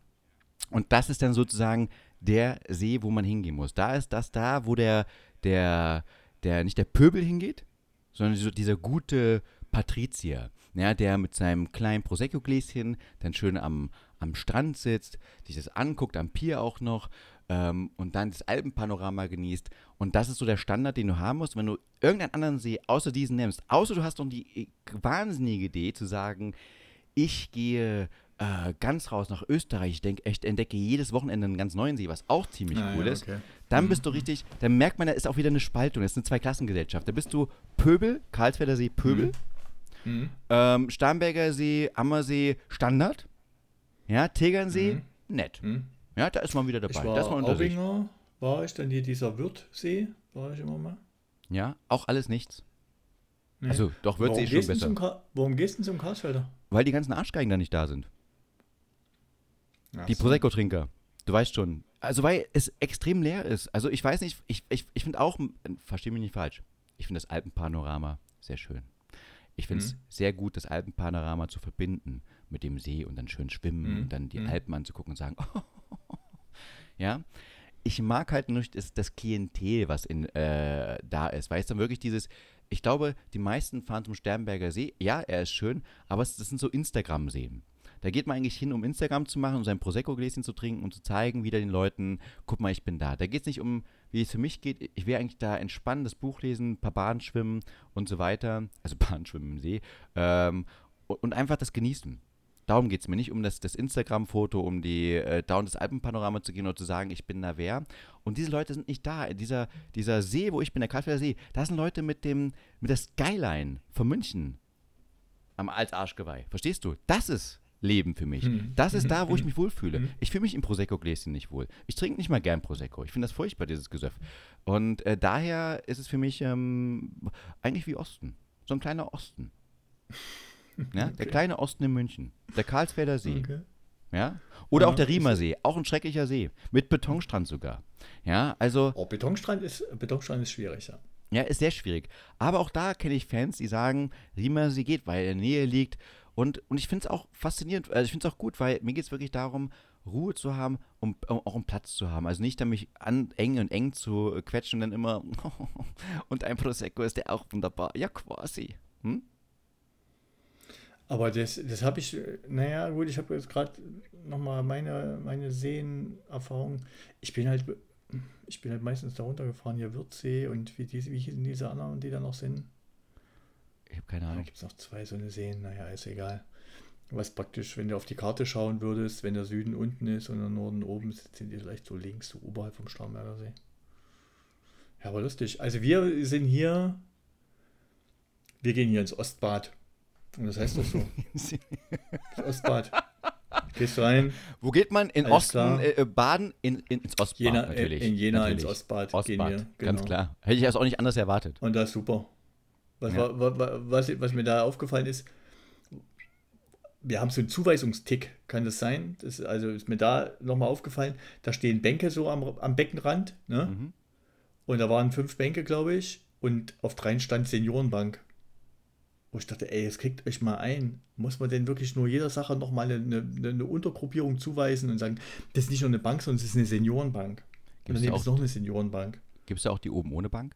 Und das ist dann sozusagen der See, wo man hingehen muss. Da ist das da, wo der, der, der, nicht der Pöbel hingeht, sondern so dieser gute Patrizier, ja, der mit seinem kleinen Prosecco-Gläschen dann schön am, am Strand sitzt, sich das anguckt, am Pier auch noch ähm, und dann das Alpenpanorama genießt. Und das ist so der Standard, den du haben musst, wenn du irgendeinen anderen See außer diesen nimmst. Außer du hast noch die äh, wahnsinnige Idee zu sagen, ich gehe äh, ganz raus nach Österreich, ich denk, ich entdecke jedes Wochenende einen ganz neuen See, was auch ziemlich
Ah,
cool
ja,
ist.
okay.
Dann bist du richtig, dann merkt man, da ist auch wieder eine Spaltung, das ist eine Zweiklassengesellschaft. Da bist du Pöbel, Karlswerder See, Pöbel,
Mhm.
ähm, Starnberger See, Ammersee, Standard, ja, Tegernsee,
Mhm.
nett.
Mhm.
Ja, da ist man wieder
Ich
dabei.
war
das ist sich.
Aubinger, war ich dann hier dieser Wirtsee, war ich immer mal.
Ja, auch alles nichts.
Nee.
Also, doch, wird
warum
sie schon besser.
Zum Ka warum gehst du zum Karlsfelder?
Weil die ganzen Arschgeigen da nicht da sind.
Ach
Die
so.
Prosecco-Trinker. Du weißt schon. Also, weil es extrem leer ist. Also, ich weiß nicht, ich, ich, ich finde auch, verstehe mich nicht falsch, ich finde das Alpenpanorama sehr schön. Ich finde es
Mhm.
sehr gut, das Alpenpanorama zu verbinden mit dem See und dann schön schwimmen
Mhm.
und dann die
Mhm.
Alpen anzugucken und sagen, ja. Ich mag halt nur das, das Klientel, was in, äh, da ist. Weißt du, wirklich dieses, ich glaube, die meisten fahren zum Sternberger See. Ja, er ist schön, aber es, das sind so Instagram-Seen. Da geht man eigentlich hin, um Instagram zu machen, um sein Prosecco-Gläschen zu trinken, um zu zeigen, wieder den Leuten, guck mal, ich bin da. Da geht es nicht um, wie es für mich geht. Ich will eigentlich da entspannen, das Buch lesen, ein paar Bahnen schwimmen und so weiter. Also Bahnen schwimmen im See. Ähm, und, und einfach das genießen. Darum geht es mir nicht um das, das Instagram-Foto, um die äh, Down das Alpenpanorama zu gehen und zu sagen, ich bin da wer. Und diese Leute sind nicht da. Dieser, dieser See, wo ich bin, der Kaltfelder See, da sind Leute mit dem, mit der Skyline von München am Altarschgeweih. Verstehst du? Das ist Leben für mich.
Mhm.
Das ist
Mhm.
da, wo ich
Mhm.
mich wohlfühle.
Mhm.
Ich fühle mich im Prosecco-Gläschen nicht wohl. Ich trinke nicht mal gern Prosecco. Ich finde das furchtbar, dieses Gesöff. Und äh, daher ist es für mich ähm, eigentlich wie Osten. So ein kleiner Osten. Ja? Der
Okay.
kleine Osten in München. Der Karlsfelder See.
Okay.
Ja? Oder
Ja,
auch der Riemersee. Auch ein schrecklicher See. Mit Betonstrand sogar. Ja, also
Oh, Betonstrand ist, Betonstrand ist schwierig, ja.
ja, ist sehr schwierig. Aber auch da kenne ich Fans, die sagen, Riemersee geht, weil er in der Nähe liegt. Und, und ich finde es auch faszinierend, also ich finde es auch gut, weil mir geht es wirklich darum, Ruhe zu haben, um, um auch einen Platz zu haben. Also nicht, da mich an, eng und eng zu quetschen und dann immer und ein Prosecco ist der auch wunderbar. Ja, quasi. Hm?
Aber das, das habe ich, äh, naja, gut, ich habe jetzt gerade nochmal meine, meine Seenerfahrung. Ich bin halt, ich bin halt meistens da runtergefahren, hier Wirtsee und wie, diese, wie hießen diese anderen, die da noch sind.
Ich habe keine
Da
Ahnung.
gibt es noch zwei so eine Seen, naja, ist egal. Was praktisch, wenn du auf die Karte schauen würdest, wenn der Süden unten ist und der Norden oben ist, sind die vielleicht so links, so oberhalb vom Starnberger See. Ja, aber lustig. Also wir sind hier, wir gehen hier ins Ostbad. Das heißt doch so. Das Ostbad. Gehst du rein?
Wo geht man? In
Alles
Osten äh, baden? In, in, ins Ostbad
Jena,
natürlich.
in Jena
natürlich.
ins Ostbad,
Ostbad,
gehen wir.
ganz
genau.
klar. Hätte ich erst auch nicht anders erwartet.
Und das ist super. Was,
Ja.
wa- wa- was, was mir da aufgefallen ist, wir haben so einen Zuweisungstick, kann das sein? Das, also ist mir da nochmal aufgefallen, da stehen Bänke so am, am Beckenrand, ne?
Mhm.
Und da waren fünf Bänke, glaube ich, und auf dreien stand Seniorenbank. Wo ich dachte, ey, jetzt kriegt euch mal ein. Muss man denn wirklich nur jeder Sache nochmal eine, eine, eine Untergruppierung zuweisen und sagen, das ist nicht nur eine Bank, sondern es ist eine Seniorenbank. Nehmen sie
auch-
noch eine Seniorenbank.
Gibt es da auch die oben ohne Bank?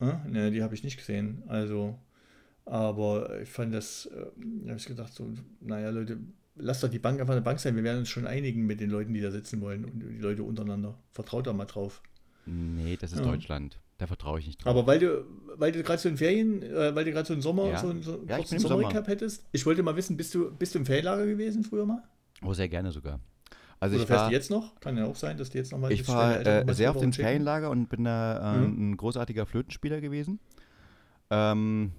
Ja, ne, die habe ich nicht gesehen. Also, aber ich fand das, äh, da habe ich gedacht, so, naja, Leute, lasst doch die Bank einfach eine Bank sein. Wir werden uns schon einigen mit den Leuten, die da sitzen wollen und die Leute untereinander. Vertraut da mal drauf.
Nee, das ist
Ja.
Deutschland. Da vertraue ich nicht drauf.
Aber weil du, weil du gerade so in Ferien, äh, weil du gerade so einen Sommer,
Ja.
so einen, so einen
Ja,
kurzen
im.
Sommerrecap hättest, ich wollte mal wissen, bist du, bist du im Ferienlager gewesen früher mal?
oh, sehr gerne sogar. Also
Oder
ich
fährst
war,
du jetzt noch? Kann ja auch sein, dass du jetzt nochmal
ich war äh, sehr oft ins Ferienlager und bin da äh,
Mhm.
ein großartiger Flötenspieler gewesen. Ähm,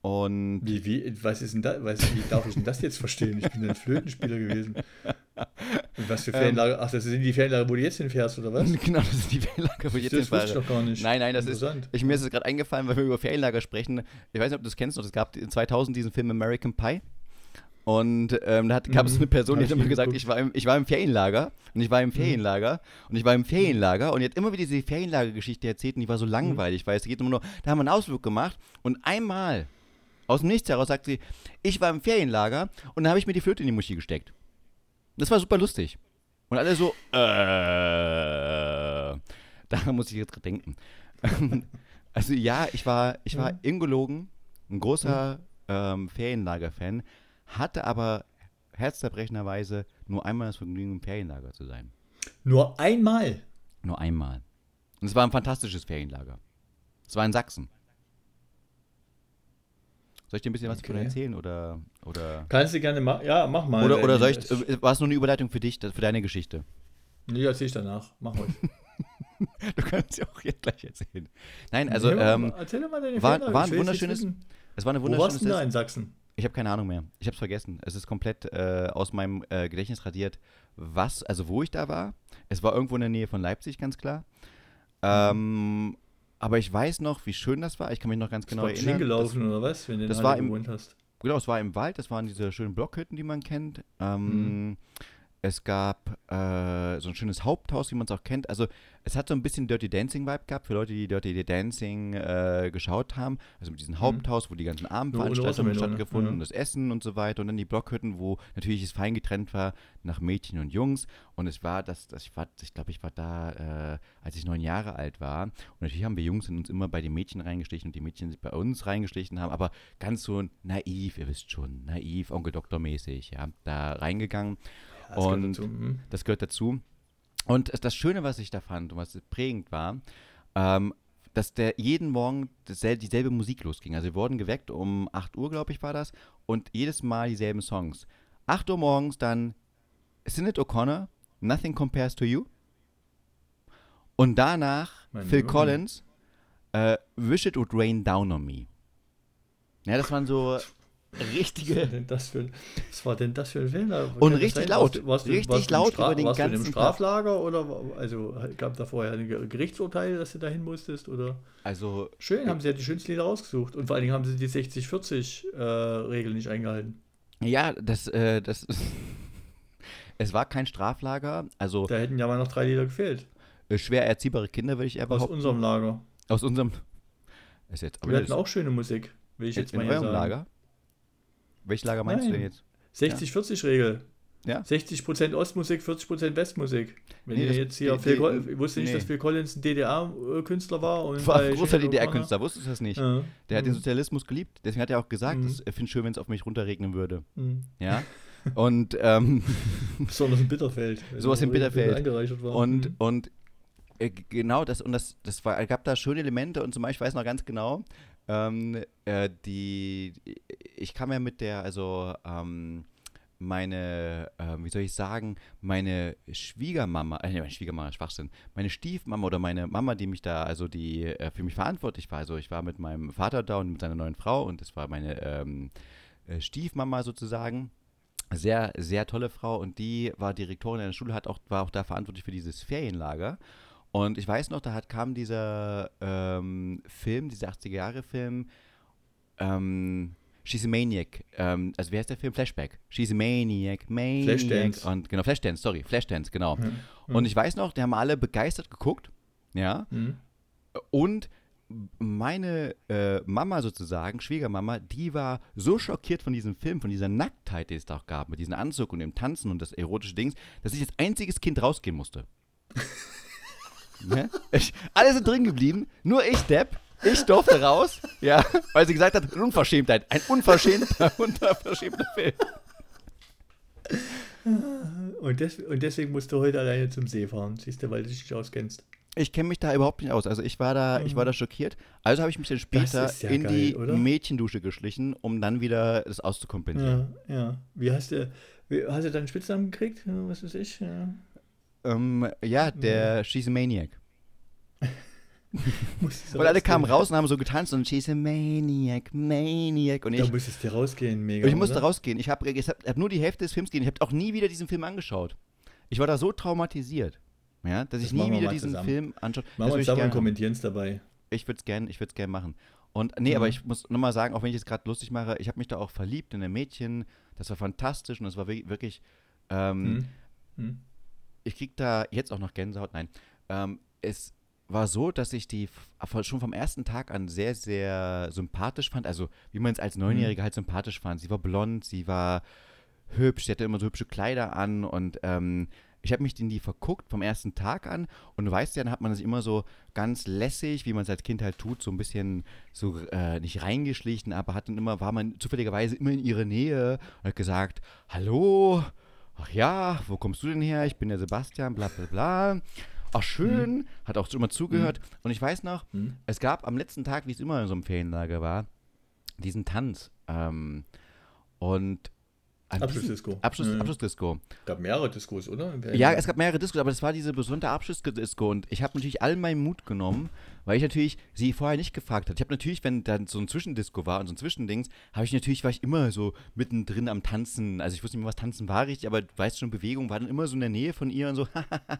und
Wie, wie, was ist denn da, was, wie darf ich denn das jetzt verstehen? Ich bin ein Flötenspieler gewesen. Und was für
Ähm.
Ferienlager? Ach, das sind die Ferienlager, wo du jetzt hinfährst, oder was?
genau, das sind die Ferienlager, wo ich jetzt
das wusste ich
hinfahre.
doch gar nicht.
Nein, nein, das ist, ich, mir ist es gerade eingefallen, weil wir über Ferienlager sprechen. Ich weiß nicht, ob du das kennst noch, es gab in 2000 diesen Film American Pie. Und ähm, da hat- gab es
Mhm,
eine Person, die hat immer gesagt, ich war, im, ich war im Ferienlager und ich war
Mhm.
im Ferienlager und ich war im Ferienlager und hat immer wieder diese Ferienlagergeschichte erzählt und die war so
Mhm.
langweilig, weil es geht immer nur, da haben wir einen Ausflug gemacht und einmal aus dem Nichts heraus sagt sie, ich war im Ferienlager und da habe ich mir die Flöte in die Muschi gesteckt. Das war super lustig. Und alle so, äh, daran muss ich jetzt gerade denken. also ja, ich war, ich war
Ja.
ingelogen, ein großer ähm, Ferienlager-Fan, hatte aber herzzerбrechenderweise nur einmal das Vergnügen, im Ferienlager zu sein.
Nur einmal.
Nur einmal. Und es war ein fantastisches Ferienlager. Es war in Sachsen. Soll ich dir ein bisschen was davon
Okay.
erzählen oder oder
Kannst du gerne machen. Ja, mach mal.
oder, oder soll ich war es nur eine Überleitung für dich, für deine Geschichte?
Nee, erzähl ich danach. Mach mal.
Du kannst ja auch jetzt gleich erzählen. Nein, also
Nee,
ähm,
erzähl mal deine
war-
Ferienlager.
war ein wunderschönes- es war eine
Wo
wunderschöne
warst du denn da in Sachsen?
Ich habe keine Ahnung mehr. Ich habe es vergessen. Es ist komplett äh, aus meinem äh, Gedächtnis radiert, was, also wo ich da war. Es war irgendwo in der Nähe von Leipzig, ganz klar. Ähm, aber ich weiß noch, wie schön das war. Ich kann mich noch ganz genau
Genau
erinnern.
hingelaufen oder was, wenn du
das war im-
gewohnt hast?
Das, genau, es war im Wald. Das waren diese schönen Blockhütten, die man kennt. Ähm, Es gab äh, so ein schönes Haupthaus, wie man es auch kennt. Also es hat so ein bisschen Dirty Dancing Vibe gehabt für Leute, die Dirty Dancing äh, geschaut haben. Also mit diesem Haupthaus, wo die ganzen Abendveranstaltungen stattgefunden,
ja.
das Essen und so weiter. Und dann die Blockhütten, wo natürlich es fein getrennt war nach Mädchen und Jungs. Und es war das, das ich war, ich glaube, ich war da, äh, als ich neun Jahre alt war. Und natürlich haben wir Jungs in uns immer bei den Mädchen reingeschlichen und die Mädchen sich bei uns reingeschlichen haben, aber ganz so naiv, ihr wisst schon, naiv, Onkel Doktor mäßig, ja, da reingegangen.
Das gehört
Und-
dazu. Mhm.
Das gehört dazu. Und das Schöne, was ich da fand und was prägend war, ähm, dass der jeden Morgen dasselbe, dieselbe Musik losging. Also wir wurden geweckt um 8 Uhr, glaube ich, war das. Und jedes Mal dieselben Songs. 8 Uhr morgens dann Sinead O'Connor, Nothing Compares to You. Und danach
Mein
Phil
Junge.
Collins, äh, Wish It Would Rain Down on Me. Ja, das waren so
Was war
richtige.
denn das für, was war denn das für ein Fehler?
Und richtig
sein?
laut.
Warst du- warst
Richtig
warst du
laut
Stra-
über den
warst du in
ganzen
einem
Tag.
Straflager oder wa- also gab da vorher ein Ge- Gerichtsurteil, dass du dahin musstest oder?
Also
Schön, haben sie ja die schönsten Lieder rausgesucht und vor allen Dingen haben sie die 60-40-Regel nicht eingehalten.
Ja, das, äh, das Es war kein Straflager, also
Da hätten ja mal noch drei Lieder gefehlt.
äh, schwer erziehbare Kinder, würde ich eher
Aus
behaupten.
unserem Lager.
Aus unserem. Ist jetzt, aber
Wir hatten auch schöne Musik, will ich
in,
jetzt
in
mal hier
eurem
sagen.
Lager? Welches Lager meinst du
Nein.
denn jetzt?
60-40-Regel.
Ja.
60% Ostmusik, 40% Westmusik. Wenn
Nee,
ihr
das-
jetzt hier
die-
Phil
die-
Collins, ich wusste nicht,
nee.
dass Phil Collins ein DDR-Künstler war. Und
War ein großer DDR-Künstler, wusstest du das nicht?
Ja.
Der hat den
Mhm.
Sozialismus geliebt, deswegen hat er auch gesagt,
Mhm.
es- er findet schön, wenn es auf mich runterregnen würde.
Mhm.
Ja. Und, ähm,
Besonders in Bitterfeld.
Sowas in
er
Bitterfeld. Und,
Mhm.
und äh, genau das, und das, das war, gab da schöne Elemente und zum Beispiel, ich weiß noch ganz genau, ähm, äh, die, ich kam ja mit der, also, ähm, meine, ähm, wie soll ich sagen, meine Schwiegermama, äh, nee, meine Schwiegermama, Schwachsinn, meine Stiefmama oder meine Mama, die mich da, also die äh, für mich verantwortlich war, also ich war mit meinem Vater da und mit seiner neuen Frau und das war meine ähm, äh, Stiefmama sozusagen, Sehr, sehr tolle Frau und die war Direktorin in der Schule, hat auch, war auch da verantwortlich für dieses Ferienlager. Und ich weiß noch, da hat, kam dieser ähm, Film, dieser 80er-Jahre-Film, ähm, She's a Maniac. Ähm, also wie heißt der Film? Flashback. She's a Maniac, Maniac.
Flashdance.
Und genau, Flashdance, sorry, Flashdance, genau.
Mhm.
Und ich weiß noch, die haben alle begeistert geguckt. Ja.
Mhm.
Und meine äh, Mama sozusagen, Schwiegermama, die war so schockiert von diesem Film, von dieser Nacktheit, die es da auch gab, mit diesem Anzug und dem Tanzen und das erotische Dings, dass ich als einziges Kind rausgehen musste. ne? ich, alle sind drin geblieben, nur ich, Depp. Ich durfte raus, ja, weil sie gesagt hat, Unverschämtheit, ein unverschämter, unverschämter Film.
Und, des, und deswegen musst du heute alleine zum See fahren, siehst du, weil du dich nicht auskennst.
Ich kenne mich da überhaupt nicht aus. Also ich war da, ich war da schockiert. Also habe ich mich dann später
ja
in
geil,
die
oder?
Mädchendusche geschlichen, um dann wieder das auszukompensieren.
Ja, ja. Wie hast du, wie, hast du deinen Spitznamen gekriegt? Was weiß ich? Ja.
Ähm, ja, der She's a Maniac. Und alle kamen raus und haben so getanzt und She's a Maniac, Maniac. Und
Da
ich,
musstest du rausgehen, mega.
und ich musste
oder?
rausgehen. Ich habe ich hab, hab nur die Hälfte des Films gesehen. Ich habe auch nie wieder diesen Film angeschaut. Ich war da so traumatisiert, ja, dass ich
Das
nie
machen wir
wieder diesen
zusammen.
Film anschaue.
Machen wir
ich
zusammen und kommentieren es dabei.
Ich würde es gerne, ich würde es gerne machen. Und nee,
Mhm.
aber ich muss nochmal sagen, auch wenn ich es gerade lustig mache, ich habe mich da auch verliebt in ein Mädchen. Das war fantastisch und das war wi- wirklich. Ähm,
Hm? Hm?
Ich krieg da jetzt auch noch Gänsehaut. Nein, ähm, es war so, dass ich die f- schon vom ersten Tag an sehr, sehr sympathisch fand. Also wie man es als Neunjähriger halt sympathisch fand. Sie war blond, sie war hübsch, sie hatte immer so hübsche Kleider an und ähm, ich habe mich in die verguckt vom ersten Tag an und du weißt ja, dann hat man sich immer so ganz lässig, wie man es als Kind halt tut, so ein bisschen so äh, nicht reingeschlichen, aber hat dann immer, war man zufälligerweise immer in ihre Nähe und hat gesagt, hallo, ach ja, wo kommst du denn her? Ich bin der Sebastian, bla bla bla. Ach schön, hat auch immer zugehört. Und ich weiß noch,
Hm?
es gab am letzten Tag, wie es immer in so einem Ferienlager war, diesen Tanz. Ähm, und
Abschlussdisco.
Abschluss,
Mhm.
Abschlussdisco.
gab mehrere Diskos, oder?
Ja, es gab mehrere Diskos, aber das war diese besondere Abschlussdisco und ich habe natürlich all meinen Mut genommen, weil ich natürlich sie vorher nicht gefragt habe. Ich habe natürlich, wenn dann so ein Zwischendisco war und so ein Zwischendings, habe ich natürlich, war ich immer so mittendrin am Tanzen. Also ich wusste nicht mehr, was Tanzen war richtig, aber du weißt schon, Bewegung war dann immer so in der Nähe von ihr und so,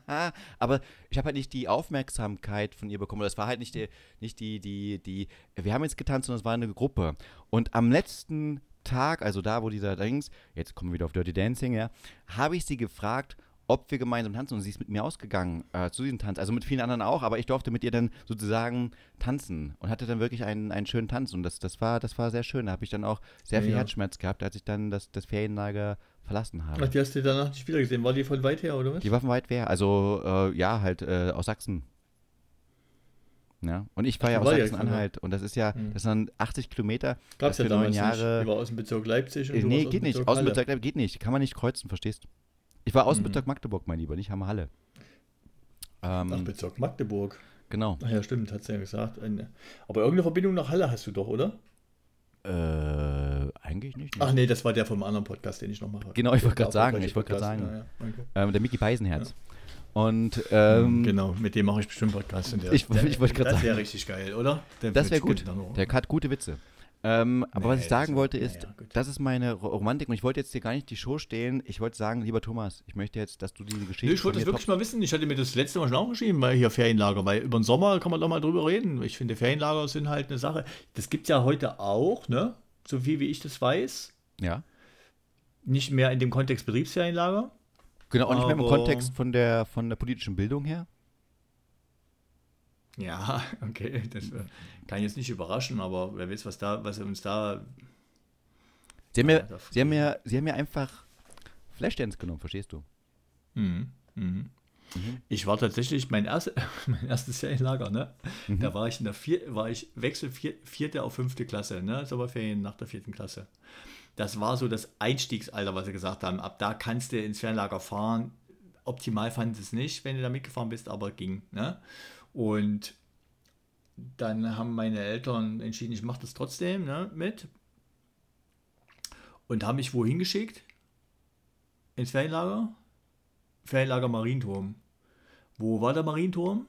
aber ich habe halt nicht die Aufmerksamkeit von ihr bekommen. Das war halt nicht die, nicht die, die, die, wir haben jetzt getanzt, sondern es war eine Gruppe. Und am letzten Tag, also da, wo dieser Dings, jetzt kommen wir wieder auf Dirty Dancing, ja, habe ich sie gefragt, ob wir gemeinsam tanzen und sie ist mit mir ausgegangen äh, zu diesem Tanz, also mit vielen anderen auch, aber ich durfte mit ihr dann sozusagen tanzen und hatte dann wirklich einen, einen schönen Tanz und das, das, war, das war sehr schön. Da habe ich dann auch sehr viel
Ja.
Herzschmerz gehabt, als ich dann das, das Ferienlager verlassen habe.
Ach, die hast du danach nicht wieder gesehen. War die von weit her, oder was?
Die war von weit wer, also äh, ja, halt äh, aus Sachsen. Ja, und ich war
Ach,
ja aus Sachsen-Anhalt und das ist ja,
Hm.
das sind 80 Kilometer.
Gab's
für
ja
neun
damals
Jahre-
nicht. Die war aus dem Bezirk Leipzig.
Äh,
du
nee, geht
dem
nicht.
Bezirk
Außenbezirk. Leipzig geht nicht. Kann man nicht kreuzen, verstehst? Ich war Außenbezirk
Mhm.
Magdeburg, mein Lieber, nicht Hammer-Halle. Ähm,
Ach, Bezirk Magdeburg.
genau.
Ach ja, stimmt, hat sie ja gesagt. Eine- Aber irgendeine Verbindung nach Halle hast du doch, oder?
Äh, eigentlich nicht.
Ach nee, das war der vom anderen Podcast, den ich noch mache.
Genau, ich wollte gerade sagen, ich wollte gerade sagen.
Ja, ja, okay.
Ähm, der Mickey Beisenherz. Und ähm,
genau, mit dem mache ich bestimmt Podcast. Der,
Ich- ich wollte gerade
Das wäre
sagen.
richtig geil, oder? Der
das wäre gut. Der hat gute Witze. Ähm, aber was
Nee,
ich sagen wollte ist,
gut.
das ist meine Ro- Romantik und ich wollte jetzt dir gar nicht die Show stehlen. Ich wollte sagen, lieber Thomas, ich möchte jetzt, dass du diese Geschichte.
Nee, ich wollte
mir
wirklich mal wissen. Ich hatte mir das letzte Mal schon aufgeschrieben, weil hier Ferienlager, weil über den Sommer kann man doch mal drüber reden. Ich finde, Ferienlager sind halt eine Sache. Das gibt es ja heute auch, ne? So viel wie ich das weiß.
Ja.
Nicht mehr in dem Kontext Betriebsferienlager.
Genau, auch nicht mehr im Kontext von der, von der politischen Bildung her.
Ja, okay. Das äh, kann jetzt nicht überraschen, aber wer weiß, was da, was uns da.
Sie haben,
Ja,
mir,
das-
sie haben, mir, sie haben mir einfach Flashdance genommen, verstehst du?
Mhm. Mhm.
Mhm.
Ich war tatsächlich mein, erst, mein erstes Ferienlager, ne?
Mhm.
Da war ich in der vier, war ich Wechsel vier, vierte auf fünfte Klasse, ne? Sommerferien nach der vierten Klasse. Das war so das Einstiegsalter, was sie gesagt haben. Ab da kannst du ins Ferienlager fahren. Optimal sie es nicht, wenn du da mitgefahren bist, aber ging. Ne? Und dann haben meine Eltern entschieden, ich mache das trotzdem ne, mit. Und haben mich wohin geschickt? Ins Ferienlager? Ferienlager Marienturm. Wo war der Marienturm?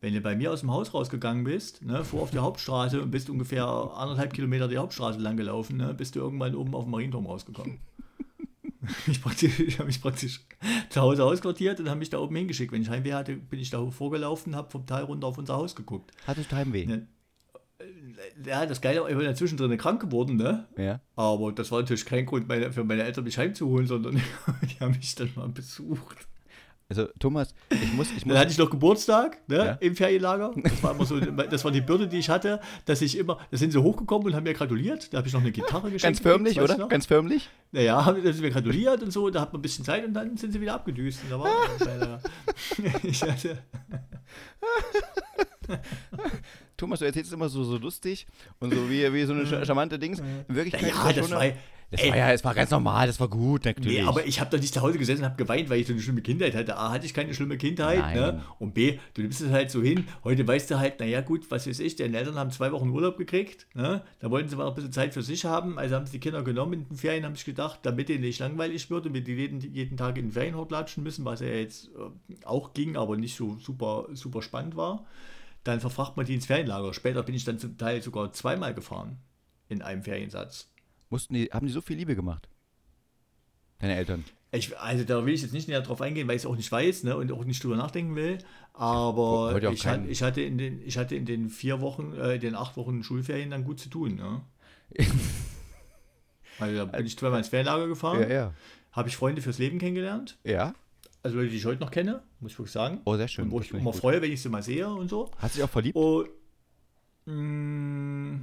Wenn du bei mir aus dem Haus rausgegangen bist, ne, fuhr auf die Hauptstraße und bist ungefähr anderthalb Kilometer die Hauptstraße lang gelaufen, ne, bist du irgendwann oben auf dem Marienturm rausgekommen. Praktisch, ich habe mich praktisch zu Hause ausquartiert und habe mich da oben hingeschickt. Wenn ich Heimweh hatte, bin ich da vorgelaufen, habe vom Tal runter auf unser Haus geguckt.
Hattest du Heimweh?
Ne, ja, das Geile, ich bin ja zwischendrin krank geworden, ne?
Ja.
Aber das war natürlich kein Grund meine, für meine Eltern, mich heimzuholen, sondern die haben mich dann mal besucht.
Also Thomas, ich muss, ich muss.
Dann hatte ich noch Geburtstag ne,
Ja.
im Ferienlager. Das war immer so, das war die Bürde, die ich hatte, dass ich immer, da sind sie hochgekommen und haben mir gratuliert. Da habe ich noch eine Gitarre geschenkt.
Ganz förmlich, oder?
noch?
Ganz förmlich?
Naja, haben sie mir gratuliert und so, da hat man ein bisschen Zeit und dann sind sie wieder abgedüst. Und da war ich hatte,
Thomas, du erzählst es immer so, so lustig und so wie, wie so eine charmante Dings. In Wirklichkeit
ja, das
schon
war,
das
ey,
war ja, es war ganz normal, das war gut, natürlich.
Nee, aber ich habe da nicht zu Hause gesessen und habe geweint, weil ich so eine schlimme Kindheit hatte. A, hatte ich keine schlimme Kindheit.
Nein.
Ne? Und B, du nimmst es halt so hin. Heute weißt du halt, naja, gut, was weiß ich, deine Eltern haben zwei Wochen Urlaub gekriegt. Ne? Da wollten sie mal ein bisschen Zeit für sich haben. Also haben sie die Kinder genommen in den Ferien, haben sich gedacht, damit denen nicht langweilig wird und wir die jeden, jeden Tag in den Ferienhort latschen müssen, was ja jetzt äh, auch ging, aber nicht so super, super spannend war. Dann verfracht man die ins Ferienlager. Später bin ich dann zum Teil sogar zweimal gefahren in einem Feriensatz.
Mussten die, haben die so viel Liebe gemacht? Deine Eltern.
Ich, also da will ich jetzt nicht näher drauf eingehen, weil ich es auch nicht weiß ne, und auch nicht drüber nachdenken will. Aber ich, hatte, ich, hatte in den, ich hatte in den vier Wochen, äh, den acht Wochen Schulferien dann gut zu tun. Ne? Also da bin ich zweimal ins Ferienlager gefahren,
ja.
habe ich Freunde fürs Leben kennengelernt.
Ja?
Also Leute, die ich heute noch kenne, muss ich wirklich sagen.
Oh, sehr schön.
Und wo
Das
ich
finde
immer
gut.
freue, wenn ich sie mal sehe und so.
Hast du dich auch verliebt?
Und, mh,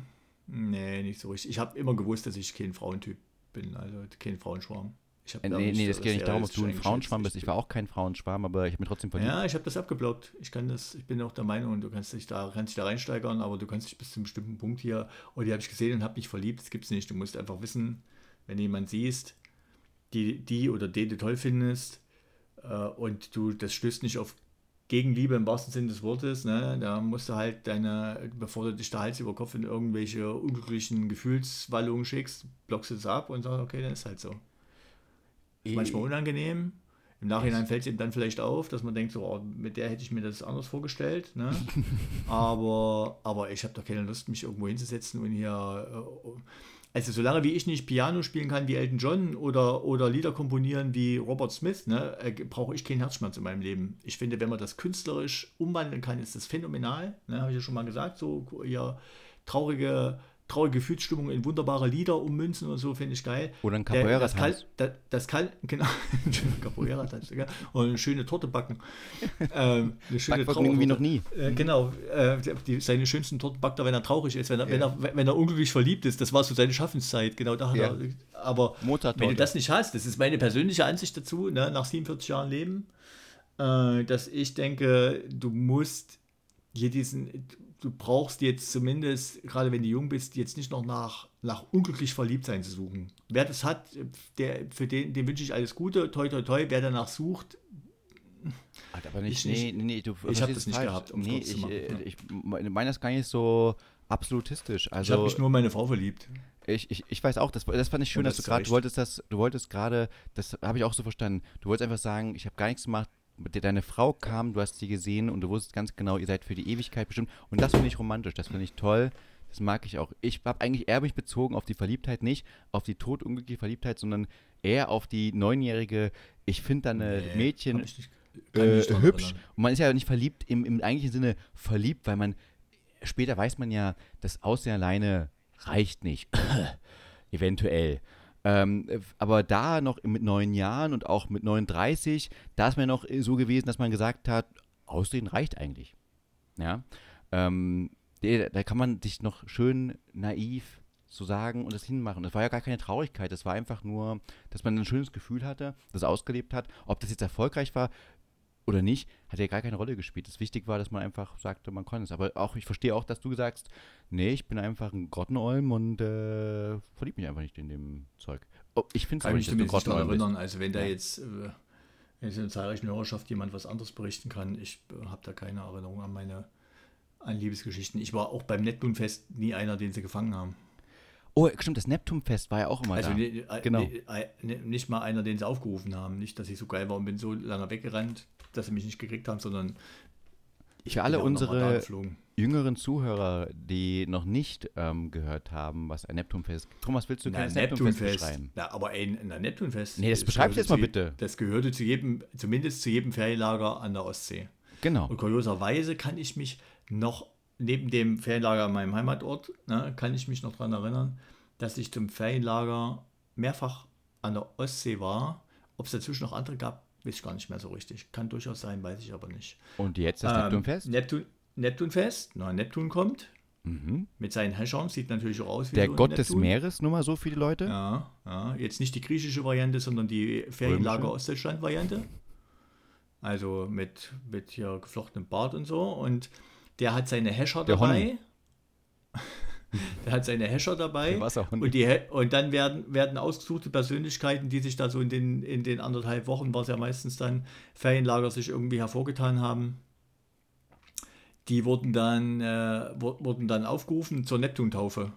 nee, nicht so richtig. Ich habe immer gewusst, dass ich kein Frauentyp bin, also kein Frauenschwarm. Ich
Äh, nee, nee,
so
das geht nicht darum, ob du ein
eingeschätzt.
bist. Ich war auch kein Frauenschwarm, aber ich habe mich trotzdem verliebt.
Ja, ich habe das abgeblockt. Ich kann das, ich bin auch der Meinung, du kannst dich da, kannst dich da reinsteigern, aber du kannst dich bis zu einem bestimmten Punkt hier, oh, die habe ich gesehen und habe mich verliebt, das gibt's nicht. Du musst einfach wissen, wenn du jemanden siehst, die, die oder den du toll findest, und du, das stößt nicht auf Gegenliebe im wahrsten Sinne des Wortes, ne, da musst du halt deine, bevor du dich da Hals über Kopf in irgendwelche unglücklichen Gefühlswallungen schickst, blockst du es ab und sagst, okay, dann ist halt so
Eh,
manchmal unangenehm. Im Nachhinein fällt es ihm dann vielleicht auf, dass man denkt, so, oh, mit der hätte ich mir das anders vorgestellt. Ne? aber, aber ich habe doch keine Lust, mich irgendwo hinzusetzen und hier. äh, Also, solange wie ich nicht Piano spielen kann wie Elton John oder, oder Lieder komponieren wie Robert Smith, ne, äh, brauche ich keinen Herzschmerz in meinem Leben. Ich finde, wenn man das künstlerisch umwandeln kann, ist das phänomenal. Ne, habe ich ja schon mal gesagt, so ja, traurige, traurige Gefühlsstimmung in wunderbare Lieder ummünzen und so, finde ich geil.
Oder ein Capoeira-Tanz.
das, das kann, genau, ein schöner Capoeira-Tanz, ja. und eine schöne Torte backen. Ähm, eine schöne
Backvergnügen irgendwie noch nie.
Äh, genau, äh, die, seine schönsten Torten backt er, wenn er traurig ist, wenn er, wenn, er, wenn er unglücklich verliebt ist. Das war so seine Schaffenszeit, genau da hat
Ja.
er. Aber wenn du das nicht hast, das ist meine persönliche Ansicht dazu, ne, nach 47 Jahren Leben, äh, dass ich denke, du musst hier diesen, du brauchst jetzt zumindest, gerade wenn du jung bist, jetzt nicht noch nach, nach unglücklich verliebt sein zu suchen. Wer das hat, der, für den, dem wünsche ich alles Gute, toi toi toi, wer danach sucht,
Hat aber nicht,
Ich
nee, nee, nee, du
Ich hab
verstehst
das nicht
falsch.
gehabt, um
nee,
zu
ich,
machen,
äh,
ja.
ich meine das gar nicht so absolutistisch.
ich
Also
habe mich nur in meine Frau verliebt.
Ich, ich, ich weiß auch, das, das fand ich schön, dass
das
du gerade, du wolltest das, du wolltest gerade, das habe ich auch so verstanden, du wolltest einfach sagen, ich habe gar nichts gemacht, deine Frau kam, du hast sie gesehen und du wusstest ganz genau, ihr seid für die Ewigkeit bestimmt und das finde ich romantisch, das finde ich toll, das mag ich auch. Ich habe eigentlich eher mich bezogen auf die Verliebtheit, nicht auf die totunglückliche Verliebtheit, sondern eher auf die neunjährige, ich finde deine
Nee,
Mädchen äh, hübsch. Und man ist ja nicht verliebt im, im eigentlichen Sinne verliebt, weil man später weiß man ja, das Aussehen alleine reicht nicht. Eventuell. Ähm, äh, aber da noch mit neun Jahren und auch mit 39, da ist man noch so gewesen, dass man gesagt hat, Aussehen reicht eigentlich. Ja. Ähm, da kann man sich noch schön naiv so sagen und das hinmachen. Das war ja gar keine Traurigkeit, das war einfach nur, dass man ein schönes Gefühl hatte, das ausgelebt hat. Ob das jetzt erfolgreich war oder nicht, hat ja gar keine Rolle gespielt. Das wichtig war, dass man einfach sagte, man konnte es. Aber auch, ich verstehe auch, dass du sagst, nee, ich bin einfach ein Grottenolm und äh, verlieb mich einfach nicht in dem Zeug. Oh, ich finde es
Kann
aber
mich
nicht, dass du Grottenolm
erinnern. Also wenn da
Ja.
jetzt äh, wenn jetzt in der zahlreichen Hörerschaft jemand was anderes berichten kann, ich äh, habe da keine Erinnerung an meine an Liebesgeschichten. Ich war auch beim Neptunfest nie einer, den sie gefangen haben.
Oh, stimmt, das Neptunfest war ja auch immer
Also
da.
ne, äh,
Genau.
ne, ne, nicht mal einer, den sie aufgerufen haben. Nicht, dass ich so geil war und bin so lange weggerannt, dass sie mich nicht gekriegt haben, sondern Ich
Für alle unsere jüngeren Zuhörer, die noch nicht ähm, gehört haben, was ein Neptunfest ist. Thomas, willst du
Na,
das Neptunfest
Neptunfest.
beschreiben?
Na, aber ein na, Neptunfest.
Nee, das
das
beschreibst du
gehörte
jetzt mal bitte.
Das gehörte zu jedem, zumindest zu jedem Ferienlager an der Ostsee.
Genau.
Und kurioserweise kann ich mich noch, neben dem Ferienlager an meinem Heimatort, ne, kann ich mich noch daran erinnern, dass ich zum Ferienlager mehrfach an der Ostsee war. Ob es dazwischen noch andere gab, weiß ich gar nicht mehr so richtig. Kann durchaus sein, weiß ich aber nicht.
Und jetzt das
Ähm,
Neptunfest?
Neptun, Neptunfest, na, Neptun kommt
Mhm.
mit seinen Häschern, sieht natürlich auch aus wie
Der
so
Gott des. Meeres, nur mal so die Leute.
Ja, ja, jetzt nicht die griechische Variante, sondern die Ferienlager? Ostdeutschland-Variante. Also mit, mit hier geflochtenem Bart und so. Und der hat seine Häscher
Der
dabei. der hat seine Häscher dabei. Und, die, und dann werden, werden ausgesuchte Persönlichkeiten, die sich da so in den, in den anderthalb Wochen, was ja meistens dann Ferienlager sich irgendwie hervorgetan haben, die wurden dann, äh, wu- wurden dann aufgerufen zur Neptuntaufe.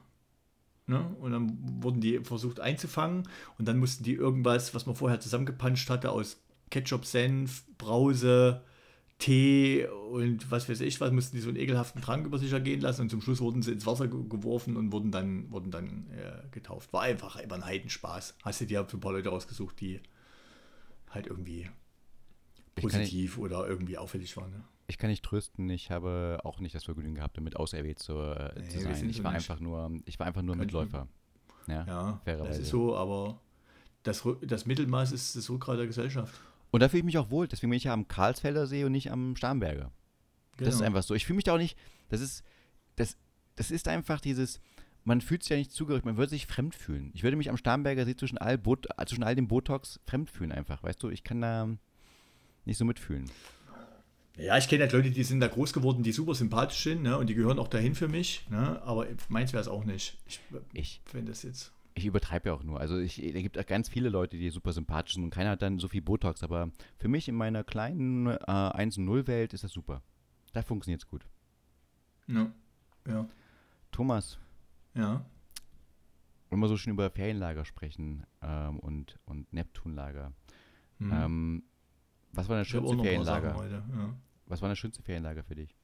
Ne? Und dann wurden die versucht einzufangen und dann mussten die irgendwas, was man vorher zusammengepanscht hatte, aus Ketchup, Senf, Brause, Tee und was weiß ich was, mussten die so einen ekelhaften Trank über sich ergehen lassen und zum Schluss wurden sie ins Wasser ge- geworfen und wurden dann, wurden dann äh, getauft. War einfach immer ein Heidenspaß. Hast du dir ein paar Leute rausgesucht, die halt irgendwie
kann, nicht,
positiv oder irgendwie auffällig waren. Ne?
ich kann nicht trösten, ich habe auch nicht das Vergnügen gehabt, damit auserwählt zu, äh,
Nee,
zu sein. Ich war
nicht.
einfach nur, ich war einfach nur
Könnten-
Mitläufer. Ja,
Ja, das ist so, aber das, das Mittelmaß ist das Rückgrat der Gesellschaft.
Und da fühle ich mich auch wohl. Deswegen bin ich ja am Karlsfelder See und nicht am Starnberger. Das ist
Genau.
einfach so. Ich fühle mich da auch nicht. Das ist, das, das ist einfach dieses. Man fühlt sich ja nicht zugehörig, man würde sich fremd fühlen. Ich würde mich am Starnberger See zwischen all, Bot, zwischen all dem Botox fremd fühlen, einfach. Weißt du, ich kann da nicht so mitfühlen.
Ja, ich kenne halt Leute, die sind da groß geworden, die super sympathisch sind ne, und die gehören auch dahin für mich. Ne, aber meins wäre es auch nicht. Ich
Ich,
finde das jetzt.
Ich übertreibe ja auch nur. Also ich, da gibt es ganz viele Leute, die super sympathisch sind und keiner hat dann so viel Botox. Aber für mich in meiner kleinen äh, 1-0-Welt ist das super. Da funktioniert es gut.
Ja, ja,
Thomas,
ja.
wenn wir so schön über Ferienlager sprechen ähm, und, und Neptunlager.
Hm.
Ähm, was war das
auch
schönste Ferienlager?
heute. Ja.
Was war das schönste Ferienlager für dich?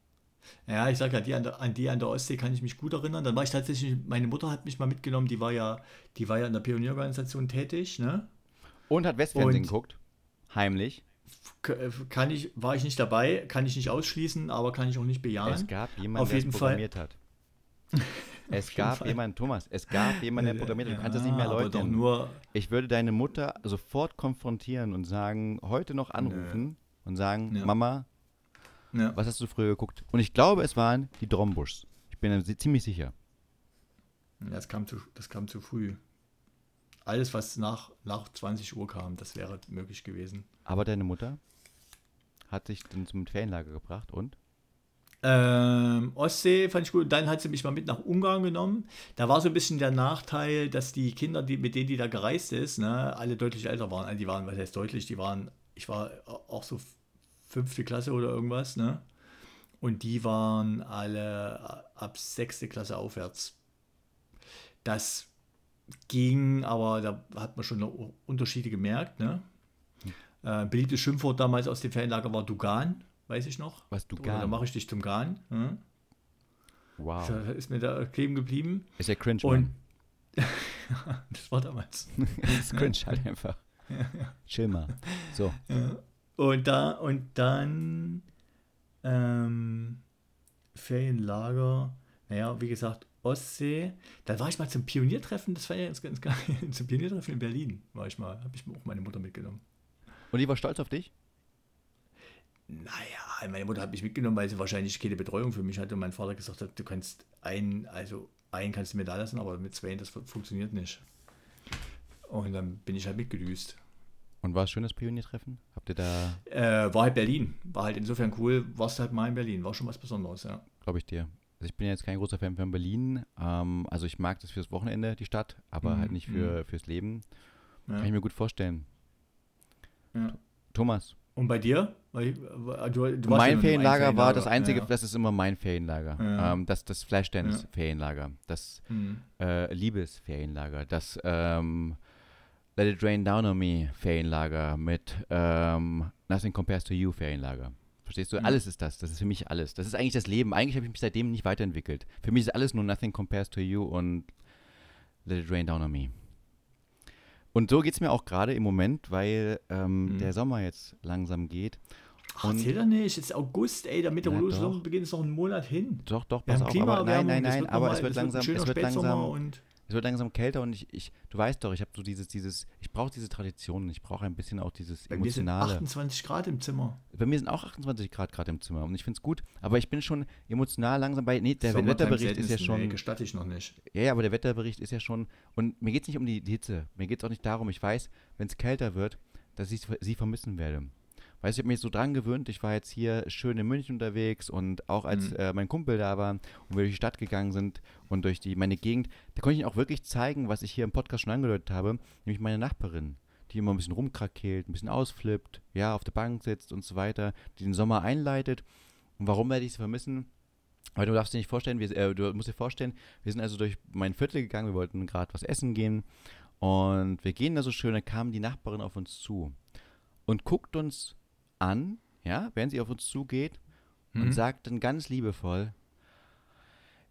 Ja, ich sage ja, die an, der, an die an der Ostsee kann ich mich gut erinnern. Dann war ich tatsächlich, meine Mutter hat mich mal mitgenommen, die war ja, die war ja in der Pionierorganisation tätig, ne?
Und hat Westfernsehen
Und-
geguckt? Heimlich?
Äh, Kann ich, war ich nicht dabei, kann ich nicht ausschließen, aber kann ich auch nicht bejahen.
Es gab jemanden,
Auf
der es
jeden Fall.
programmiert hat. Es gab jemanden, Thomas, es gab jemanden, der programmiert hat. Du kannst das nicht mehr erläutern.
nur,
Ich würde deine Mutter sofort konfrontieren und sagen, heute noch anrufen und sagen,
Ja.
Mama,
ja.
was hast du früher geguckt? Und ich glaube, es waren die Drombuschs. Ich bin mir ziemlich sicher.
Ja, Das kam zu, das kam zu früh. Alles, was nach, nach 20 Uhr kam, das wäre möglich gewesen.
Aber deine Mutter hat sich dann zum Ferienlager gebracht und?
Ähm, Ostsee fand ich gut. Dann hat sie mich mal mit nach Ungarn genommen. Da war so ein bisschen der Nachteil, dass die Kinder, die, mit denen die da gereist ist, ne, alle deutlich älter waren. Also die waren, was heißt deutlich, die waren, ich war auch so fünfte Klasse oder irgendwas, ne? Und die waren alle ab sechste Klasse aufwärts. Das ging, aber da hat man schon Unterschiede gemerkt, ne? Äh, beliebtes Schimpfwort damals aus dem Ferienlager war Dugan, weiß ich noch.
Was du
Oder da mache ich dich zum Gahn. Hm?
Wow.
Da ist mir da kleben geblieben.
Ist ja cringe,
Und das war damals.
Das ist cringe halt einfach. Chill mal. So.
Und da und dann ähm, Ferienlager, naja, wie gesagt, Ostsee. Dann war ich mal zum Pioniertreffen, das war ja ganz, ganz geil. Zum Pioniertreffen in Berlin war ich mal, habe ich auch meine Mutter mitgenommen.
Und die war stolz auf dich?
Naja, meine Mutter hat mich mitgenommen, weil sie wahrscheinlich keine Betreuung für mich hatte und mein Vater gesagt hat, du kannst einen, also einen kannst du mir da lassen, aber mit zwei, das fu- funktioniert nicht. Und dann bin ich halt mitgedüst.
Und war es schön, das Pioniertreffen? Habt ihr da,
Äh, war halt Berlin. War halt insofern cool, warst halt mal in Berlin. War schon was Besonderes, ja.
glaube ich dir? Also ich bin jetzt kein großer Fan von Berlin. Ähm, also ich mag das fürs Wochenende, die Stadt, aber
Mhm,
halt nicht für, fürs Leben. Kann ich
ja.
mir gut vorstellen.
ja.
Thomas,
Und bei dir? Weil, du, du ja nur
mein
in
Ferienlager
einem
war das einzige,
Ja.
das ist immer mein Ferienlager.
Ja.
Ähm, das das Flashdance
Ja.
Ferienlager. Das
Hm.
äh, Liebesferienlager. Das ähm, Let It Rain Down on Me Ferienlager mit ähm, Nothing Compares to You Ferienlager. Verstehst du? Alles ist das. Das ist für mich alles. Das ist eigentlich das Leben. Eigentlich habe ich mich seitdem nicht weiterentwickelt. Für mich ist alles nur Nothing compares to you und Let it rain down on me. Und so geht es mir auch gerade im Moment, weil ähm,
Mhm.
der Sommer jetzt langsam geht.
Ach, erzähl doch nicht, jetzt ist August, ey, der meteorologische. Sommerbeginn ist noch ein Monat hin.
Doch, doch, pass auf. Aber nein, nein, nein, aber es wird langsam, es wird langsam, es wird langsam kälter und ich, ich du weißt doch, ich habe so dieses, dieses, ich brauche diese Tradition, ich brauche ein bisschen auch dieses
bei mir sind
emotionale.
28 Grad im Zimmer.
Bei mir sind auch 28 Grad gerade im Zimmer und ich finde es gut, aber ich bin schon emotional langsam bei, nee, der Wetterbericht ist ja schon,
Nee, gestatte ich noch nicht.
Ja, ja, aber der Wetterbericht ist ja schon. Und mir geht es nicht um die Hitze. Mir geht es auch nicht darum, ich weiß, wenn es kälter wird, dass ich sie vermissen werde. Weißt du, ich habe mich so dran gewöhnt. Ich war jetzt hier schön in München unterwegs und auch als
Mhm.
äh, mein Kumpel da war und wir durch die Stadt gegangen sind und durch die, meine Gegend, da konnte ich ihnen auch wirklich zeigen, was ich hier im Podcast schon angedeutet habe, nämlich meine Nachbarin, die immer ein bisschen rumkrakeelt, ein bisschen ausflippt, ja, auf der Bank sitzt und so weiter, die den Sommer einleitet. Und warum werde ich sie vermissen? Weil du darfst dir nicht vorstellen, wir, äh, du musst dir vorstellen, wir sind also durch mein Viertel gegangen, wir wollten gerade was essen gehen und wir gehen da so schön, da kam die Nachbarin auf uns zu und guckt uns an, ja, während sie auf uns zugeht und
Mhm.
sagt dann ganz liebevoll,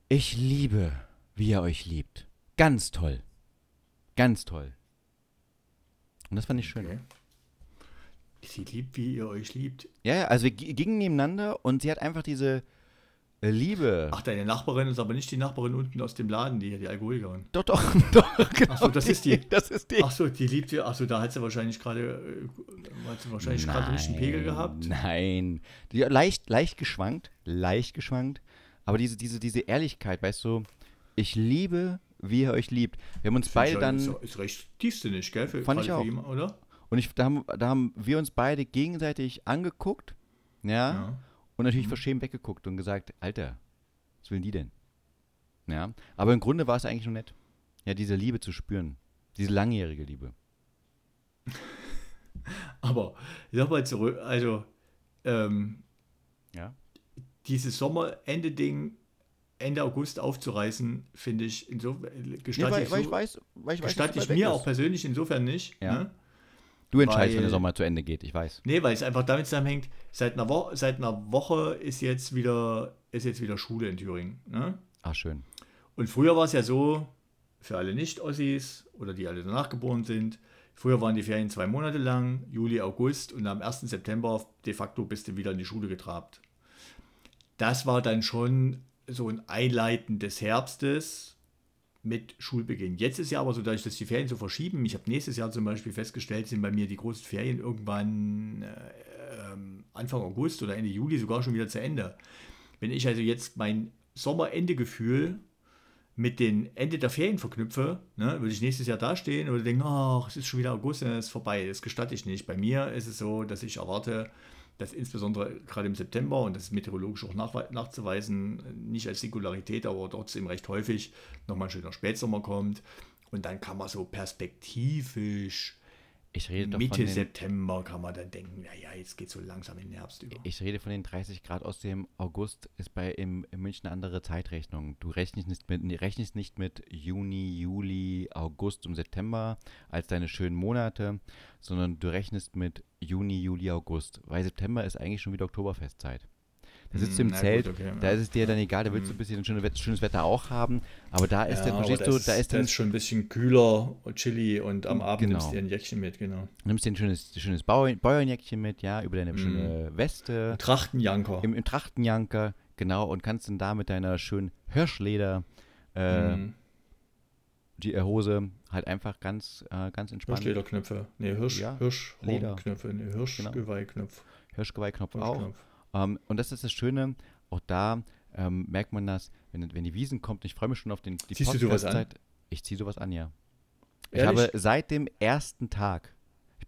ich liebe, wie ihr euch liebt. Ganz toll. Ganz toll. Und das fand ich schön.
Okay. Sie liebt, wie ihr euch liebt.
Ja, also wir gingen nebeneinander und sie hat einfach diese Liebe.
Ach, deine Nachbarin ist aber nicht die Nachbarin unten aus dem Laden, die, die Alkoholikerin.
Doch, doch, doch, genau.
so, das ist die.
Das ist die.
Ach so, die liebt ihr. Ach so, da hat sie wahrscheinlich gerade äh, hat sie wahrscheinlich gerade einen richtigen Pegel gehabt.
Nein. Die, leicht, leicht geschwankt, leicht geschwankt. Aber diese, diese, diese Ehrlichkeit, weißt du, ich liebe, wie ihr euch liebt. Wir haben uns beide dann,
ist, ist recht tiefsinnig, gell? Für,
Fand ich auch.
Jemand, oder?
und ich, da, haben, da haben wir uns beide gegenseitig angeguckt, ja, und natürlich
Mhm.
verschämt weggeguckt und gesagt, Alter, was will die denn? Ja, aber im Grunde war es eigentlich nur nett, ja, diese Liebe zu spüren, diese langjährige Liebe.
Aber nochmal zurück, also ähm,
Ja.
dieses Sommerende-Ding Ende August aufzureißen, finde ich insofern
Nee,
gestatte
weil,
ich,
weil ich
so,
weiß, weil ich weiß,
gestatte ich mir auch persönlich insofern nicht.
Ja.
Ne?
Du entscheidest, wenn der
weil-
Sommer zu Ende geht, ich weiß.
Nee, weil es einfach damit zusammenhängt, seit einer, Wo seit einer Woche ist jetzt wieder, ist jetzt wieder Schule in Thüringen. Ne?
Ach, schön.
Und früher war es ja so, für alle Nicht-Ossis oder die alle danach geboren sind, früher waren die Ferien zwei Monate lang, Juli, August und am 1. September de facto bist du wieder in die Schule getrabt. Das war dann schon so ein Einleiten des Herbstes mit Schulbeginn. Jetzt ist ja aber so, dadurch, dass die Ferien so verschieben, ich habe nächstes Jahr zum Beispiel festgestellt, sind bei mir die großen Ferien irgendwann äh, ähm, Anfang August oder Ende Juli sogar schon wieder zu Ende. Wenn ich also jetzt mein Sommerendegefühl mit dem Ende der Ferien verknüpfe, ne, würde ich nächstes Jahr dastehen oder denken, ach, es ist schon wieder August, es ist vorbei. Das gestatte ich nicht. Bei mir ist es so, dass ich erwarte, dass insbesondere gerade im September, und das ist meteorologisch auch nach, nachzuweisen, nicht als Singularität, aber trotzdem recht häufig, nochmal ein schöner Spätsommer kommt. Und dann kann man so perspektivisch
Ich rede doch
Mitte
den,
September kann man dann denken, naja, jetzt geht so langsam in den Herbst über.
ich rede von den 30 Grad aus dem August, ist bei im, in München eine andere Zeitrechnung. Du rechnest nicht mit, rechnest nicht mit Juni, Juli, August und September als deine schönen Monate, sondern du rechnest mit Juni, Juli, August. Weil September ist eigentlich schon wieder Oktoberfestzeit. Da sitzt du im
na
Zelt,
gut, okay,
da
ja.
ist es dir dann egal, da willst du ein bisschen schönes Wetter, schönes Wetter auch haben, aber da ist der,
aber
verstehst du, da ist dann,
schon ein bisschen kühler und chilly und am Abend
Genau.
nimmst du dir ein Jäckchen mit, genau.
nimmst dir ein schönes, schönes Bau, Bauernjäckchen mit, ja, über deine schöne Weste.
Trachtenjanker.
im, im Trachtenjanker, genau, und kannst dann da mit deiner schönen Hirschleder äh,
Mhm.
Die Hose halt einfach ganz, äh, ganz entspannt.
Hirschlederknöpfe. Nee, Hirsch,
Ja,
Hirschhornknöpfe. Nee,
Genau.
Hirschgeweihknopf.
Hirschgeweihknopf auch. Ähm, und das ist das Schöne, auch da ähm, merkt man das, wenn, wenn die Wiesen kommt. Ich freue mich schon auf den, die
Ziehst du sowas an?
Ich ziehe sowas an, ja. Ich
Ehrlich?
habe seit dem ersten Tag, ich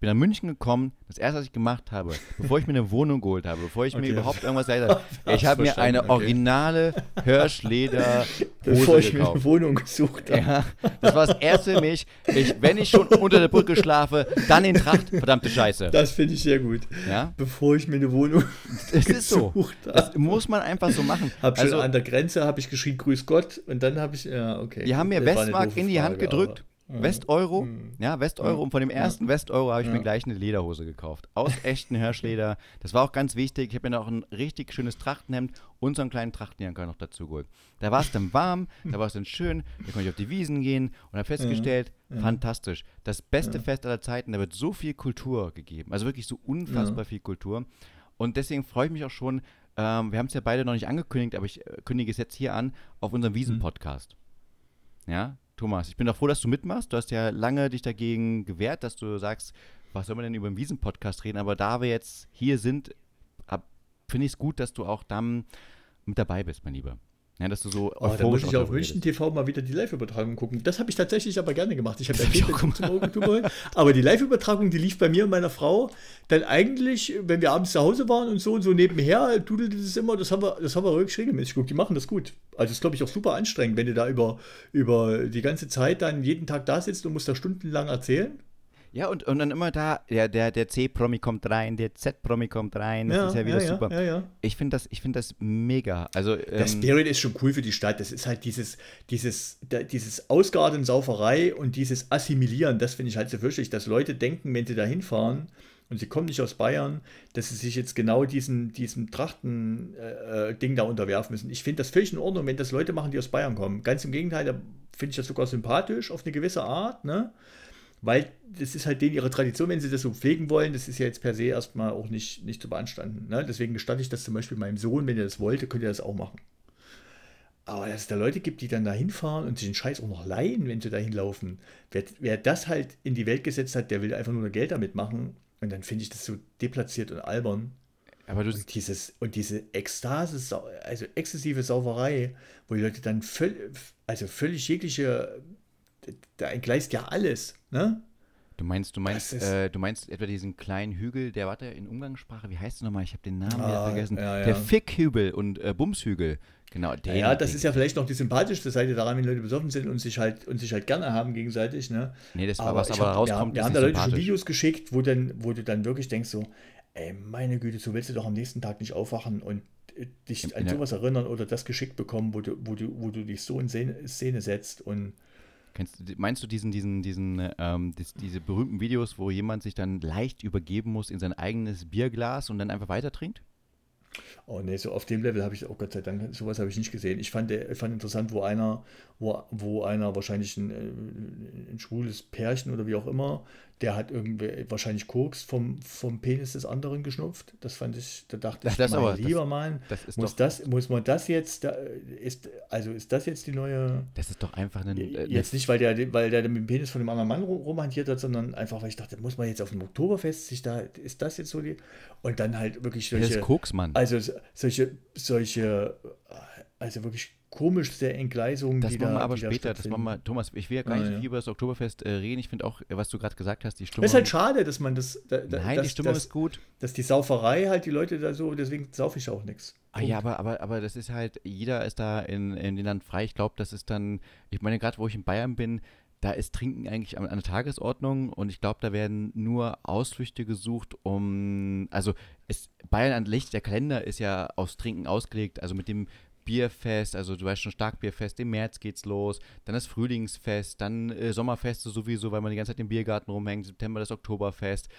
bin nach München gekommen, das erste, was ich gemacht habe, bevor ich mir eine Wohnung geholt habe, bevor ich mir
Okay.
überhaupt irgendwas gesagt habe, ich habe mir eine
okay.
originale Hirschleder
Bevor ich mir
gekauft.
eine Wohnung gesucht habe.
Ja, das war das erste für mich. Ich, wenn ich schon unter der Brücke schlafe, dann in Tracht, verdammte Scheiße.
Das finde ich sehr gut.
Ja,
Bevor ich mir eine Wohnung
es ist so.
gesucht
Das
habe.
muss man einfach so machen.
Hab
Also,
an der Grenze habe ich geschrien, grüß Gott, und dann habe ich, ja, okay.
die haben mir
Das
Westmark in die Hand
Frage,
gedrückt.
Aber-
Westeuro, ja, Westeuro. Und von dem ersten Westeuro habe ich
Ja.
mir gleich eine Lederhose gekauft. Aus echten Hirschleder. Das war auch ganz wichtig. Ich habe mir noch ein richtig schönes Trachtenhemd und so einen kleinen Trachtenjanker noch dazu geholt. Da war es dann warm, da war es dann schön, da konnte ich auf die Wiesen gehen und habe festgestellt, fantastisch. Das beste Fest aller Zeiten, da wird so viel Kultur gegeben. Also wirklich so unfassbar viel Kultur. Und deswegen freue ich mich auch schon, ähm, wir haben es ja beide noch nicht angekündigt, aber ich äh, kündige es jetzt hier an, auf unserem Wiesen-Podcast. Ja, Thomas, ich bin doch froh, dass du mitmachst. Du hast ja lange dich dagegen gewehrt, dass du sagst, was soll man denn über den Wiesen-Podcast reden? Aber da wir jetzt hier sind, finde ich es gut, dass du auch dann mit dabei bist, mein Lieber. Ja, dass du so
Oh, da muss ich auf München. TV mal wieder die Live-Übertragung gucken. Das habe ich tatsächlich aber gerne gemacht. Ich habe
Das
ja
hab ich
Kind
auch
zum wollen. Aber die Live-Übertragung, die lief bei mir und meiner Frau dann eigentlich, wenn wir abends zu Hause waren und so und so nebenher, dudelte das immer, das haben wir, das haben wir wirklich regelmäßig geguckt. Die machen das gut. Also ist, glaube ich, auch super anstrengend, wenn du da über, über die ganze Zeit dann jeden Tag da sitzt und musst da stundenlang erzählen.
Ja, und, und dann immer da, der, der, der C-Promi kommt rein, der Z-Promi kommt rein, das ist ja wieder super.
Ja, ja.
Ich finde das, ich find das mega. Also,
Der
ähm,
Spirit ist schon cool für die Stadt. Das ist halt dieses, dieses, da- dieses Ausgarten, Sauferei und dieses Assimilieren. Das finde ich halt so fürchterlich, dass Leute denken, wenn sie da hinfahren und sie kommen nicht aus Bayern, dass sie sich jetzt genau diesen, diesem Trachten-Ding da unterwerfen müssen. Ich finde das völlig in Ordnung, wenn das Leute machen, die aus Bayern kommen. Ganz im Gegenteil, da finde ich das sogar sympathisch auf eine gewisse Art, ne? Weil das ist halt denen ihre Tradition, wenn sie das so pflegen wollen, das ist ja jetzt per se erstmal auch nicht, nicht zu beanstanden. Ne? Deswegen gestatte ich das zum Beispiel meinem Sohn, wenn er das wollte, könnte er das auch machen. Aber dass es da Leute gibt, die dann da hinfahren und sich den Scheiß auch noch leihen, wenn sie da hinlaufen, wer, wer das halt in die Welt gesetzt hat, der will einfach nur Geld damit machen. Und dann finde ich das so deplatziert und albern.
aber du,
Und, dieses, und diese Ekstase, also exzessive Sauferei, wo die Leute dann völ, also völlig jegliche, da entgleist ja alles, ne?
du meinst, du meinst, äh, du meinst etwa diesen kleinen Hügel, der, warte, in Umgangssprache, wie heißt der nochmal? Ich habe den Namen
Ah,
vergessen.
ja, ja.
Der Fickhügel und äh, Bumshügel. Genau, den.
Ja, das ist ja vielleicht noch die sympathischste Seite daran, wenn Leute besoffen sind und sich halt, und sich halt gerne haben gegenseitig, ne?
Nee, das war was
ich
aber
hab-
rauskommt,
Wir, haben da Leute schon. Videos geschickt, wo, dann, wo du dann wirklich denkst so, ey, meine Güte, so willst du doch am nächsten Tag nicht aufwachen und äh, dich an
der-
sowas erinnern oder das geschickt bekommen, wo du, wo du, wo du dich so in Szene setzt und
Kennst, meinst du diesen, diesen, diesen, ähm, dis, diese berühmten Videos, wo jemand sich dann leicht übergeben muss in sein eigenes Bierglas und dann einfach weiter trinkt?
Oh nee, so auf dem Level habe ich, oh Gott sei Dank, sowas habe ich nicht gesehen. Ich fand, ich fand interessant, wo einer, wo, wo einer wahrscheinlich ein, äh, ein schwules Pärchen oder wie auch immer, der hat irgendwie wahrscheinlich Koks vom, vom Penis des anderen geschnupft. Das fand ich, da dachte
Das-
ich,
das
mein
aber- das-
lieber Mann,
Das
muss
doch,
das, muss man das jetzt, da, ist, also ist das jetzt die neue,
das ist doch einfach ein, äh,
jetzt nicht, weil der, weil der mit dem Penis von dem anderen Mann rumhantiert hat, sondern einfach, weil ich dachte, muss man jetzt auf dem Oktoberfest sich da, ist das jetzt so die, und dann halt wirklich
das
solche,
ist Koksmann.
Also so- solche, solche, also wirklich komischste Entgleisungen,
Das
die
machen
da
wir aber
da
später. Das machen wir. Thomas, ich will ja gar
Ah,
nicht so
ja.
viel über das Oktoberfest äh, reden. Ich finde auch, was du gerade gesagt hast, die Stimmung.
Das ist halt schade, dass man das, da, da,
Nein,
dass,
die Stimmung
dass,
ist gut.
dass die Sauferei halt die Leute da so, deswegen saufe ich auch nichts.
Ah, ja, aber, aber, aber das ist halt, jeder ist da in, in den Land frei. Ich glaube, das ist dann, ich meine, gerade wo ich in Bayern bin, da ist Trinken eigentlich an, der Tagesordnung und ich glaube, da werden nur Ausflüchte gesucht, um, also es, Bayern an Licht, der Kalender ist ja aufs Trinken ausgelegt, also mit dem Bierfest, also du weißt schon, Starkbierfest, im März geht's los, dann das Frühlingsfest, dann äh, Sommerfeste sowieso, weil man die ganze Zeit im Biergarten rumhängt, September das Oktoberfest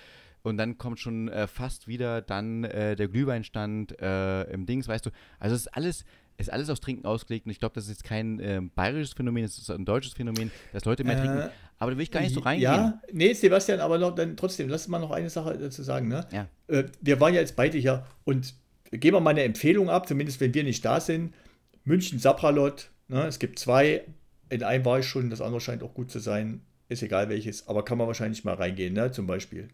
und dann kommt schon äh, fast wieder dann äh, der Glühweinstand äh, im Dings, weißt du. Also es ist alles, ist alles aufs Trinken ausgelegt und ich glaube, das ist jetzt kein ähm, bayerisches Phänomen, es ist ein deutsches Phänomen, dass Leute mehr
Äh,
trinken. Aber da will ich gar nicht so reingehen.
Ja, nee, Sebastian, aber noch, dann trotzdem, lass mal noch eine Sache dazu sagen. Ne?
Ja.
Äh, wir waren ja jetzt beide hier und geben wir mal eine Empfehlung ab, zumindest wenn wir nicht da sind. München Sapralot, ne? es gibt zwei, in einem war ich schon, das andere scheint auch gut zu sein, ist egal welches, aber kann man wahrscheinlich mal reingehen, ne? zum Beispiel.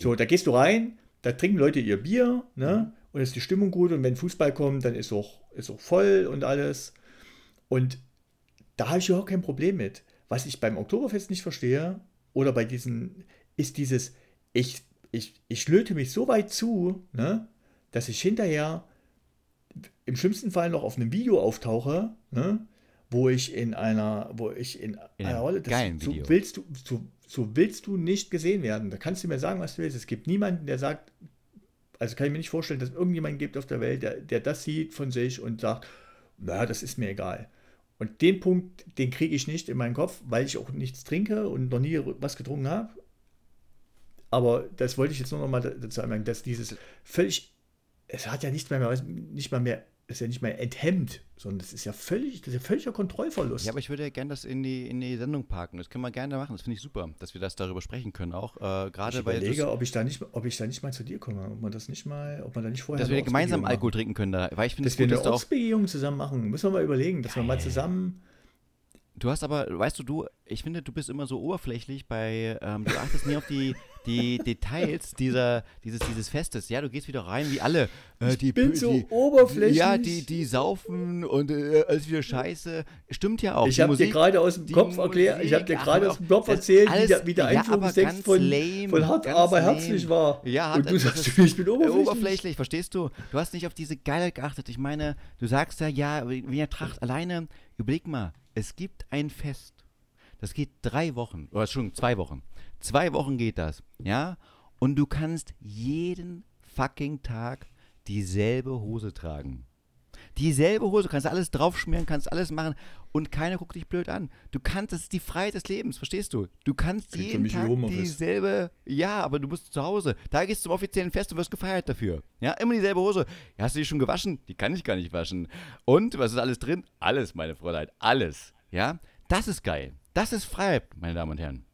So, da gehst du rein, da trinken Leute ihr Bier, ne? Und ist die Stimmung gut und wenn Fußball kommt, dann ist auch, ist auch voll und alles. Und da habe ich überhaupt kein Problem mit. Was ich beim Oktoberfest nicht verstehe, oder bei diesen, ist dieses, ich, ich, ich löte mich so weit zu, ne, dass ich hinterher im schlimmsten Fall noch auf einem Video auftauche, ne, wo ich in einer, wo ich in,
In
einer Rolle, das, so willst du, so, so willst du nicht gesehen werden. Da kannst du mir sagen, was du willst. Es gibt niemanden, der sagt, also kann ich mir nicht vorstellen, dass es irgendjemanden gibt auf der Welt, der, der das sieht von sich und sagt, na, das ist mir egal. Und den Punkt, den kriege ich nicht in meinen Kopf, weil ich auch nichts trinke und noch nie was getrunken habe. Aber das wollte ich jetzt nur noch mal dazu anmerken, dass dieses völlig, es hat ja nicht mehr, nicht mal mehr ist ja nicht mehr enthemmt, sondern das ist ja völlig, das ist ja völliger Kontrollverlust.
Ja, aber ich würde ja gerne das in die, in die Sendung parken. Das können wir gerne machen. Das finde ich super, dass wir das darüber sprechen können auch. Äh, gerade
ich überlege, ob ich da nicht, ob ich da nicht mal zu dir komme, ob man das nicht mal, ob man da nicht vorher.
Dass wir gemeinsam Alkohol machen. trinken können da, weil ich finde,
dass wir eine Ortsbegehung zusammen machen. Müssen wir mal überlegen, dass Geil. wir mal zusammen
Du hast aber, weißt du, du, ich finde, du bist immer so oberflächlich bei, ähm, du achtest nie auf die, die Details dieser, dieses, dieses Festes. Ja, du gehst wieder rein wie alle.
Äh, die, ich bin so die, oberflächlich.
Ja, die, die saufen und äh, alles wieder scheiße. Stimmt ja auch.
Ich habe dir gerade aus dem Kopf erklärt, ich habe dir gerade aus dem Kopf erzählt, alles, wie der, wie der Einführungstext ja, von, lame, von Hart aber lame. herzlich war.
Ja, und du sagst, ich bin oberflächlich. oberflächlich. Verstehst du? Du hast nicht auf diese Geilheit geachtet. Ich meine, du sagst ja, ja, wie er Tracht alleine, überleg mal, es gibt ein Fest. Das geht drei Wochen, oder schon zwei Wochen. Zwei Wochen geht das, ja? Und du kannst jeden fucking Tag dieselbe Hose tragen. Dieselbe Hose, kannst alles draufschmieren, kannst alles machen und keiner guckt dich blöd an. Du kannst, das ist die Freiheit des Lebens, verstehst du? Du kannst Klingt jeden Tag dieselbe, ja, aber du bist zu Hause. Da gehst du zum offiziellen Fest und wirst gefeiert dafür. Ja, immer dieselbe Hose. Ja, hast du die schon gewaschen? Die kann ich gar nicht waschen. Und, was ist alles drin? Alles, meine Fräulein, alles. Ja, das ist geil. Das ist Freiheit, meine Damen und Herren.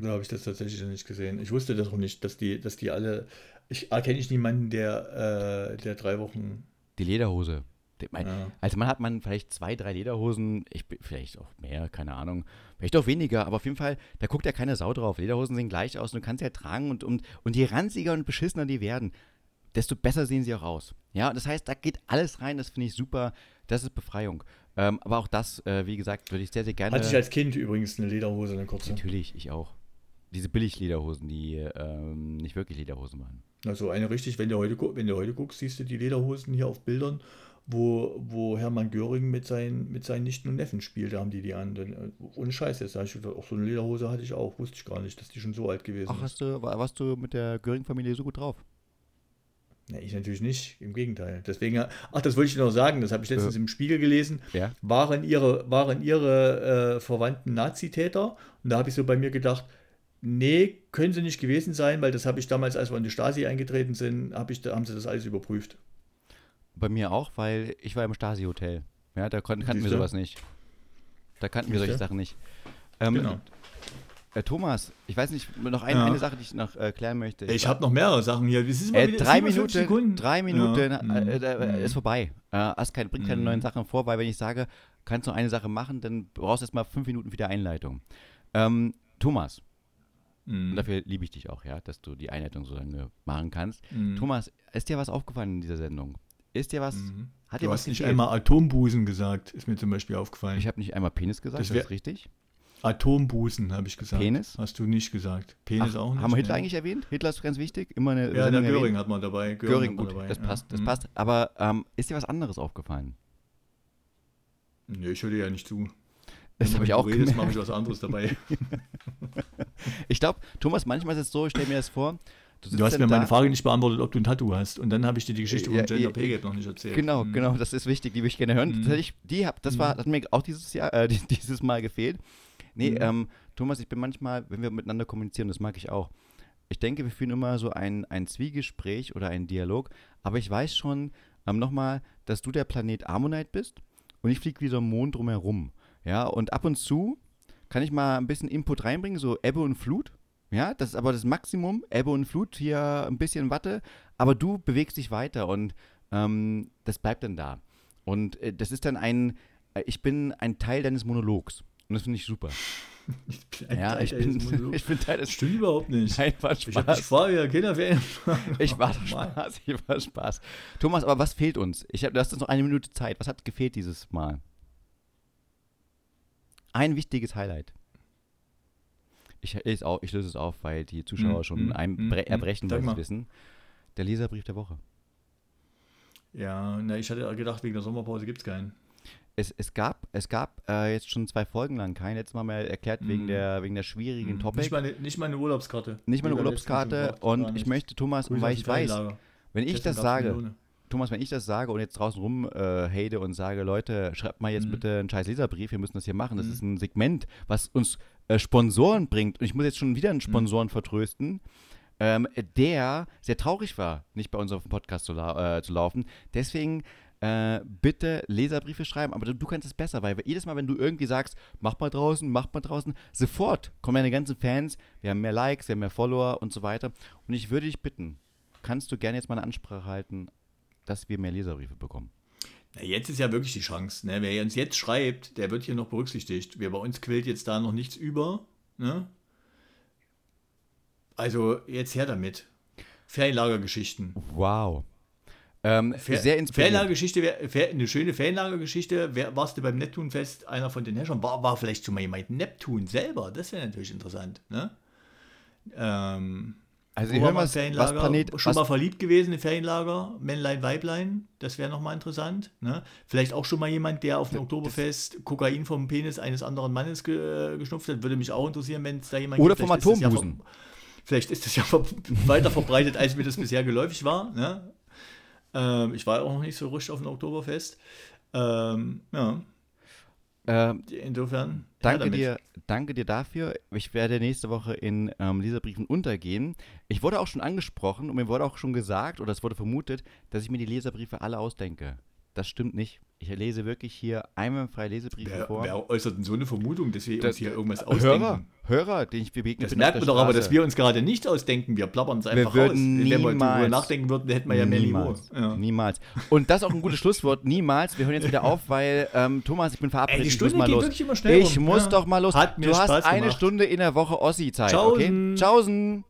Da habe ich das tatsächlich noch nicht gesehen. Ich wusste das auch nicht, dass die, dass die alle. Ich erkenne ich niemanden, der, äh, der drei Wochen.
Die Lederhose. Ja. Also man hat man vielleicht zwei, drei Lederhosen, ich, vielleicht auch mehr, keine Ahnung, vielleicht auch weniger, aber auf jeden Fall, da guckt ja keine Sau drauf. Lederhosen sehen gleich aus und du kannst sie ja tragen und, und, und je ranziger und beschissener die werden, desto besser sehen sie auch aus. Ja, das heißt, da geht alles rein, das finde ich super, das ist Befreiung. Ähm, aber auch das, äh, wie gesagt, würde ich sehr, sehr gerne.
Hatte ich als Kind übrigens eine Lederhose, eine kurze.
Natürlich, ich auch. Diese Billig-Lederhosen, die ähm, nicht wirklich Lederhosen waren.
Also eine richtig, wenn du heute, wenn du heute guckst, siehst du die Lederhosen hier auf Bildern wo, wo Hermann Göring mit seinen, mit seinen Nichten und Neffen spielt, da haben die die an. Äh, ohne Scheiß, jetzt ich, auch so eine Lederhose hatte ich auch, wusste ich gar nicht, dass die schon so alt gewesen
Ach, hast du, warst du mit der Göring-Familie so gut drauf?
Nee, ich natürlich nicht, im Gegenteil. Deswegen, ach, das wollte ich noch sagen, das habe ich letztens ja. im Spiegel gelesen.
Ja.
Waren ihre, waren ihre äh, Verwandten Nazitäter? Und da habe ich so bei mir gedacht, nee, können sie nicht gewesen sein, weil das habe ich damals, als wir in die Stasi eingetreten sind, hab ich, haben sie das alles überprüft.
Bei mir auch, weil ich war im Stasi-Hotel. Ja, da konnten, kannten wir sowas nicht. Da kannten wir solche Sachen nicht. Ähm, genau. Äh, Thomas, ich weiß nicht, noch ein, ja. eine Sache, die ich noch äh, klären möchte.
Ich, ich habe noch mehrere Sachen hier.
Äh, drei, Minuten, drei Minuten ja. Äh, äh, mhm. ist vorbei. hast kein, bringt keine mhm. neuen Sachen vor, weil wenn ich sage, kannst du eine Sache machen, dann brauchst du erstmal fünf Minuten für die Einleitung. Ähm, Thomas, mhm. und dafür liebe ich dich auch, ja, dass du die Einleitung so lange machen kannst. Mhm. Thomas, ist dir was aufgefallen in dieser Sendung? Ist dir was? Mhm.
Hat dir du was hast nicht einmal Atombusen gesagt, ist mir zum Beispiel aufgefallen.
Ich habe nicht einmal Penis gesagt, das, das ist richtig.
Atombusen, habe ich gesagt.
Penis?
Hast du nicht gesagt. Penis Ach, auch nicht.
Haben wir Hitler eigentlich erwähnt? Hitler ist ganz wichtig. Immer eine
ja, der Göring hat man dabei.
Göring, Göring gut, dabei. das passt, das mhm. passt. Aber ähm, ist dir was anderes aufgefallen?
Nee, ich höre dir ja nicht zu.
Das habe ich auch
redest, mache ich was anderes dabei.
ich glaube, Thomas, manchmal ist es so, ich stelle mir das vor,
Du, du hast mir meine Frage nicht beantwortet, ob du ein Tattoo hast. Und dann habe ich dir die Geschichte ja, vom Gender Pay Gap noch nicht erzählt.
Genau, mhm. genau, das ist wichtig, die würde ich gerne hören. Mhm. Tatsächlich, die hab, das war, mhm. hat mir auch dieses Jahr, äh, dieses Mal gefehlt. Nee, mhm. ähm, Thomas, ich bin manchmal, wenn wir miteinander kommunizieren, das mag ich auch. Ich denke, wir führen immer so ein, ein Zwiegespräch oder einen Dialog, aber ich weiß schon ähm, nochmal, dass du der Planet Ammonite bist und ich fliege wie so ein Mond drumherum. Ja, und ab und zu kann ich mal ein bisschen Input reinbringen, so Ebbe und Flut. Ja, das ist aber das Maximum. Ebbe und Flut, hier ein bisschen Watte, aber du bewegst dich weiter und ähm, das bleibt dann da. Und äh, das ist dann ein, äh, ich bin ein Teil deines Monologs. Und das finde ich super.
Ich bin ein ja, Teil ich bin, ich bin Teil des. Stimmt überhaupt nicht. Nein, war Spaß. Ich habe Kinderferien.
Ich war Spaß, ich war Spaß. Thomas, aber was fehlt uns? Ich hab, du hast uns noch eine Minute Zeit. Was hat gefehlt dieses Mal? Ein wichtiges Highlight. Ich, ich, auch, ich löse es auf, weil die Zuschauer mm, schon mm, ein, mm, erbrechen, weil sie wissen. Der Leserbrief der Woche.
Ja, na, ich hatte gedacht, wegen der Sommerpause gibt es keinen.
Es, es gab, es gab äh, jetzt schon zwei Folgen lang keinen. Letztes Mal mal erklärt wegen, mm. der, wegen der schwierigen mm. Topic.
Nicht meine, nicht meine Urlaubskarte.
Nicht meine Urlaubskarte. Und ich möchte, Thomas, weil ich weiß, wenn ich das sage, Melone. Thomas, wenn ich das sage und jetzt draußen rum äh, hate und sage, Leute, schreibt mal jetzt
Mhm.
bitte einen scheiß Leserbrief, wir müssen das hier machen. Das
Mhm.
ist ein Segment, was uns äh, Sponsoren bringt. Und ich muss jetzt schon wieder einen Sponsoren vertrösten, ähm, der sehr traurig war, nicht bei uns auf dem Podcast zu, lau äh, zu laufen. Deswegen äh, bitte Leserbriefe schreiben, aber du, du kannst es besser, weil jedes Mal, wenn du irgendwie sagst, mach mal draußen, mach mal draußen, sofort kommen deine ganzen Fans, wir haben mehr Likes, wir haben mehr Follower und so weiter. Und ich würde dich bitten, kannst du gerne jetzt mal eine Ansprache halten, dass wir mehr Leserbriefe bekommen?
Na, jetzt ist ja wirklich die Chance. Ne? Wer uns jetzt schreibt, der wird hier noch berücksichtigt. Wir bei uns quillt jetzt da noch nichts über. Ne? Also jetzt her damit. Ferienlagergeschichten.
Wow. Ähm,
Fer
sehr.
Ferienlagergeschichte, Fer eine schöne Ferienlagergeschichte. Wer, warst du beim Neptunfest einer von den Herrschern? War, war vielleicht schon mal jemand Neptun selber? Das wäre natürlich interessant. Ne? Ähm,
Also,
war
hören
mal
was? Planet.
schon
Was,
mal verliebt gewesen in Ferienlager? Männlein, Weiblein? Das wäre nochmal interessant. Ne? Vielleicht auch schon mal jemand, der auf dem Oktoberfest Kokain vom Penis eines anderen Mannes ge geschnupft hat. Würde mich auch interessieren, wenn es da jemand
Oder
gibt.
vom
Vielleicht ist das ja
Atombusen.
Vielleicht ist das ja ver weiter verbreitet, als mir das bisher geläufig war. Ne? Ähm, ich war auch noch nicht so richtig auf dem Oktoberfest. Ähm, ja,
ähm,
insofern.
Danke dir, danke dir dafür. Ich werde nächste Woche in ähm, Leserbriefen untergehen. Ich wurde auch schon angesprochen und mir wurde auch schon gesagt, oder es wurde vermutet, dass ich mir die Leserbriefe alle ausdenke. Das stimmt nicht. Ich lese wirklich hier einwandfrei Leserbriefe
Wer,
vor.
wer äußert denn so eine Vermutung, dass wir
Das-
uns hier irgendwas
Hörer,
ausdenken?
Hörer, den ich begegnet
Das
bin
merkt man doch aber, dass wir uns gerade nicht ausdenken. Wir plappern es einfach
würden
raus. Wenn wir
niemals-
nachdenken würden, hätten wir ja mehr.
Niemals.
Ja.
Niemals. Und das ist auch ein gutes Schlusswort. Niemals. Wir hören jetzt wieder auf, weil, ähm, Thomas, ich bin verabredet.
Ey, die
ich muss
Stunde
mal
geht
los.
wirklich immer schnell
Ich
rum.
muss
Ja.
doch mal los.
Hat mir
du hast
Spaß
eine
gemacht.
Stunde in der Woche Ossi-Zeit,
Tschaußen.
okay? Tschaußen.